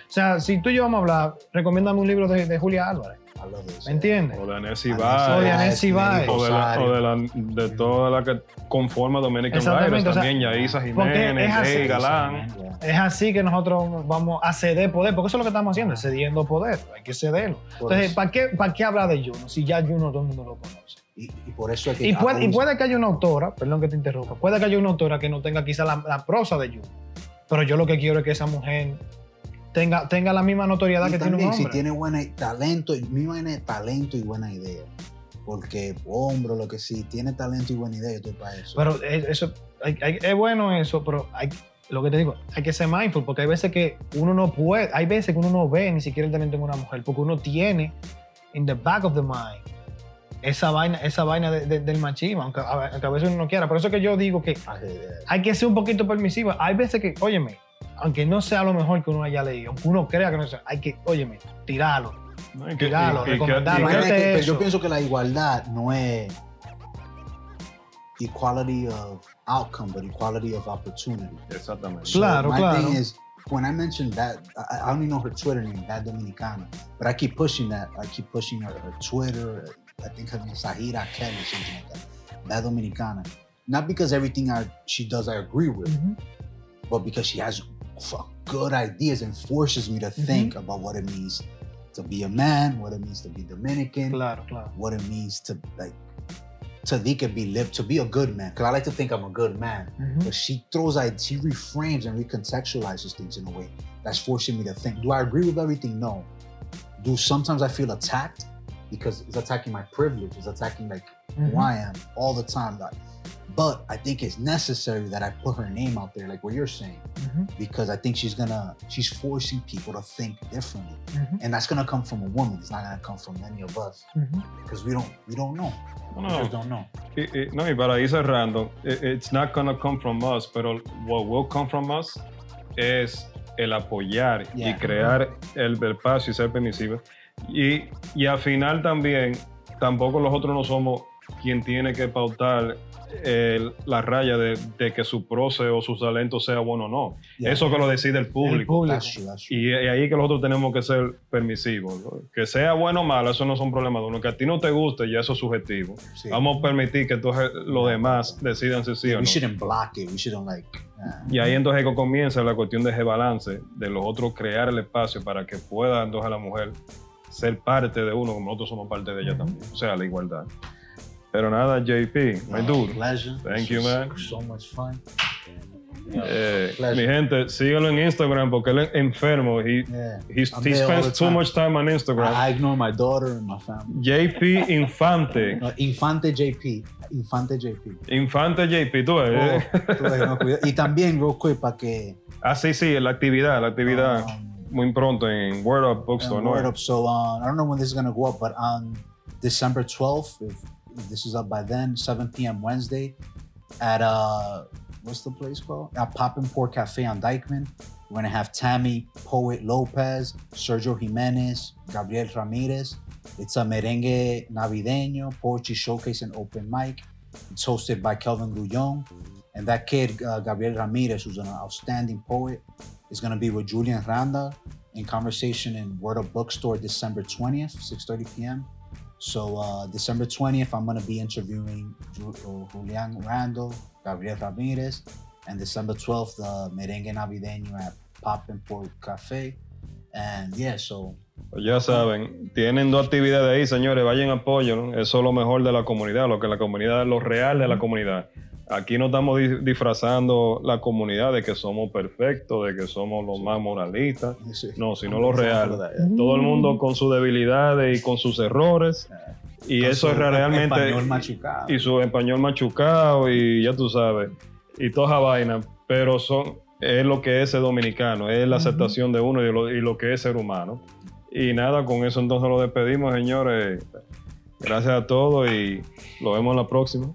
O sea, si tú y yo vamos a hablar, recomiéndame un libro de, de Julia Álvarez. Hablar de eso. ¿Me entiendes? O de Anesi O de Anesi o de, la, o de, la, de toda la que conforma Dominican o sea, también, Yaisa Jiménez, es así. Ey Galán. Es así que nosotros vamos a ceder poder, porque eso es lo que estamos haciendo, es cediendo poder. Hay que cederlo. Por Entonces. ¿para qué, ¿para qué hablar de Juno si ya Juno todo el mundo lo conoce? Y, y por eso es que Y puede, y puede que haya una autora, perdón que te interrumpa, puede que haya una autora que no tenga quizá la, la prosa de Juno. Pero yo lo que quiero es que esa mujer tenga, tenga la misma notoriedad y que tiene un también si hombre. tiene buena talento, y mi vaina es talento y buena idea. Porque hombre, lo que sí, tiene talento y buena idea, yo estoy para eso. Pero es- eso, hay- hay- es bueno eso, pero hay, lo que te digo, hay que ser mindful, porque hay veces que uno no puede, hay veces que uno no ve ni siquiera el talento en una mujer, porque uno tiene in the back of the mind esa vaina, esa vaina de- de- del machismo, aunque, a- aunque a veces uno no quiera. Por eso es que yo digo que hay que ser un poquito permisiva. Hay veces que, óyeme, aunque no sea lo mejor que uno haya leído, aunque uno crea que no sea, hay que, óyeme, tirarlo. Tirarlo, que- recomendarlo. que- que- yo pienso que la igualdad no es equality of outcome, but equality of opportunity. Exactamente. So Claro, my claro. thing is, when I mentioned that, I, I only know her Twitter name, Bad Dominicana, but I keep pushing that. I keep pushing her, her Twitter. I think her name is Sahira Ken or something like that. Bad Dominicana. Not because everything I, she does I agree with, but because she has f- good ideas and forces me to think about what it means to be a man, what it means to be Dominican, Claro, claro. what it means to like to be lived to be a good man. Cause I like to think I'm a good man. Ujú. But she throws out, she reframes and recontextualizes things in a way that's forcing me to think. Do I agree with everything? No. Do sometimes I feel attacked because it's attacking my privilege, it's attacking like who I am all the time. Like, but I think it's necessary that I put her name out there, like what you're saying, Ujú. because I think she's gonna, she's forcing people to think differently, Ujú. and that's gonna come from a woman. It's not gonna come from any of us Ujú. because we don't, we don't know. No, We no. just don't know. No, y para ir cerrando, i- it's not gonna come from us, pero what will come from us es el apoyar y crear el, el espacio y ser permisivo. Y, y al final también, tampoco nosotros no somos quien tiene que pautar el- la raya de, de que su proce o su talento sea bueno o no. Yeah. Eso que lo decide el El público. That's. That's. Y, y ahí que nosotros tenemos que ser permisivos. ¿no? Que sea bueno o malo, eso no son problemas de uno. Que a ti no te guste, ya eso es subjetivo. Sí. Vamos a permitir que entonces los demás decidan si sí o we no. shouldn't block it. We shouldn't like. uh, Y ahí entonces que comienza la cuestión de ese balance, de los otros crear el espacio para que pueda entonces la mujer ser parte de uno, como nosotros somos parte de ella también. O sea, la igualdad. Pero nada, JP, my dude. Pleasure. Thank you, man. So much fun. Eh, mi gente, síguelo en Instagram porque él es enfermo. He, Yeah. he all spends too much time on Instagram. I, I ignore my daughter and my family. JP Infante. No, Infante JP. Infante JP. Infante JP, tú ves. Oh, tú ves, no, y también, real quick, para que. Ah, sí, sí, la actividad, la actividad. um, muy pronto en Word Up Bookstore, ¿no? word up. So uh, I don't know when this is gonna go up, but on December 12th, if, if this is up by then, 7 p.m. Wednesday, at uh, what's the place called? At Pop and Pour Cafe on Dykeman. We're gonna have Tammy, Poet Lopez, Sergio Jimenez, Gabriel Ramirez. It's a merengue navideño poetry showcase and open mic. It's hosted by Kelvin Gullon. And that kid, uh, Gabriel Ramirez, who's an outstanding poet, is to be with Julian Randa in conversation in Word Up Bookstore December 20th, 6.30 p.m. So uh, December 20th, I'm going to be interviewing uh, Julian Randall, Gabriel Ramirez, and December 12th, the Merengue Navideño at Pop and Port Cafe. And yeah, so Pues ya saben, tienen dos actividades ahí, señores, vayan apoyo. Eso es lo mejor de la comunidad, lo que la comunidad, lo real de la comunidad. Aquí no estamos di- disfrazando la comunidad de que somos perfectos, de que somos los más moralistas, no, sino lo real. Todo el mundo con sus debilidades y con sus errores, y Con eso su es realmente... español machucado. y su español machucado y ya tú sabes, y toda esa vaina, pero son, es lo que es ser dominicano, es la aceptación de uno y lo, y lo que es ser humano. Y nada, con eso entonces lo despedimos, señores. Gracias a todos y lo vemos en la próxima.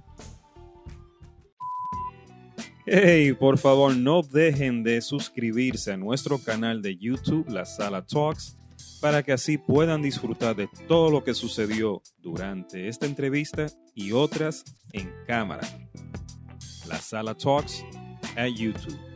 Hey, por favor, no dejen de suscribirse a nuestro canal de YouTube, La Sala Talks, para que así puedan disfrutar de todo lo que sucedió durante esta entrevista y otras en cámara. La Sala Talks at YouTube.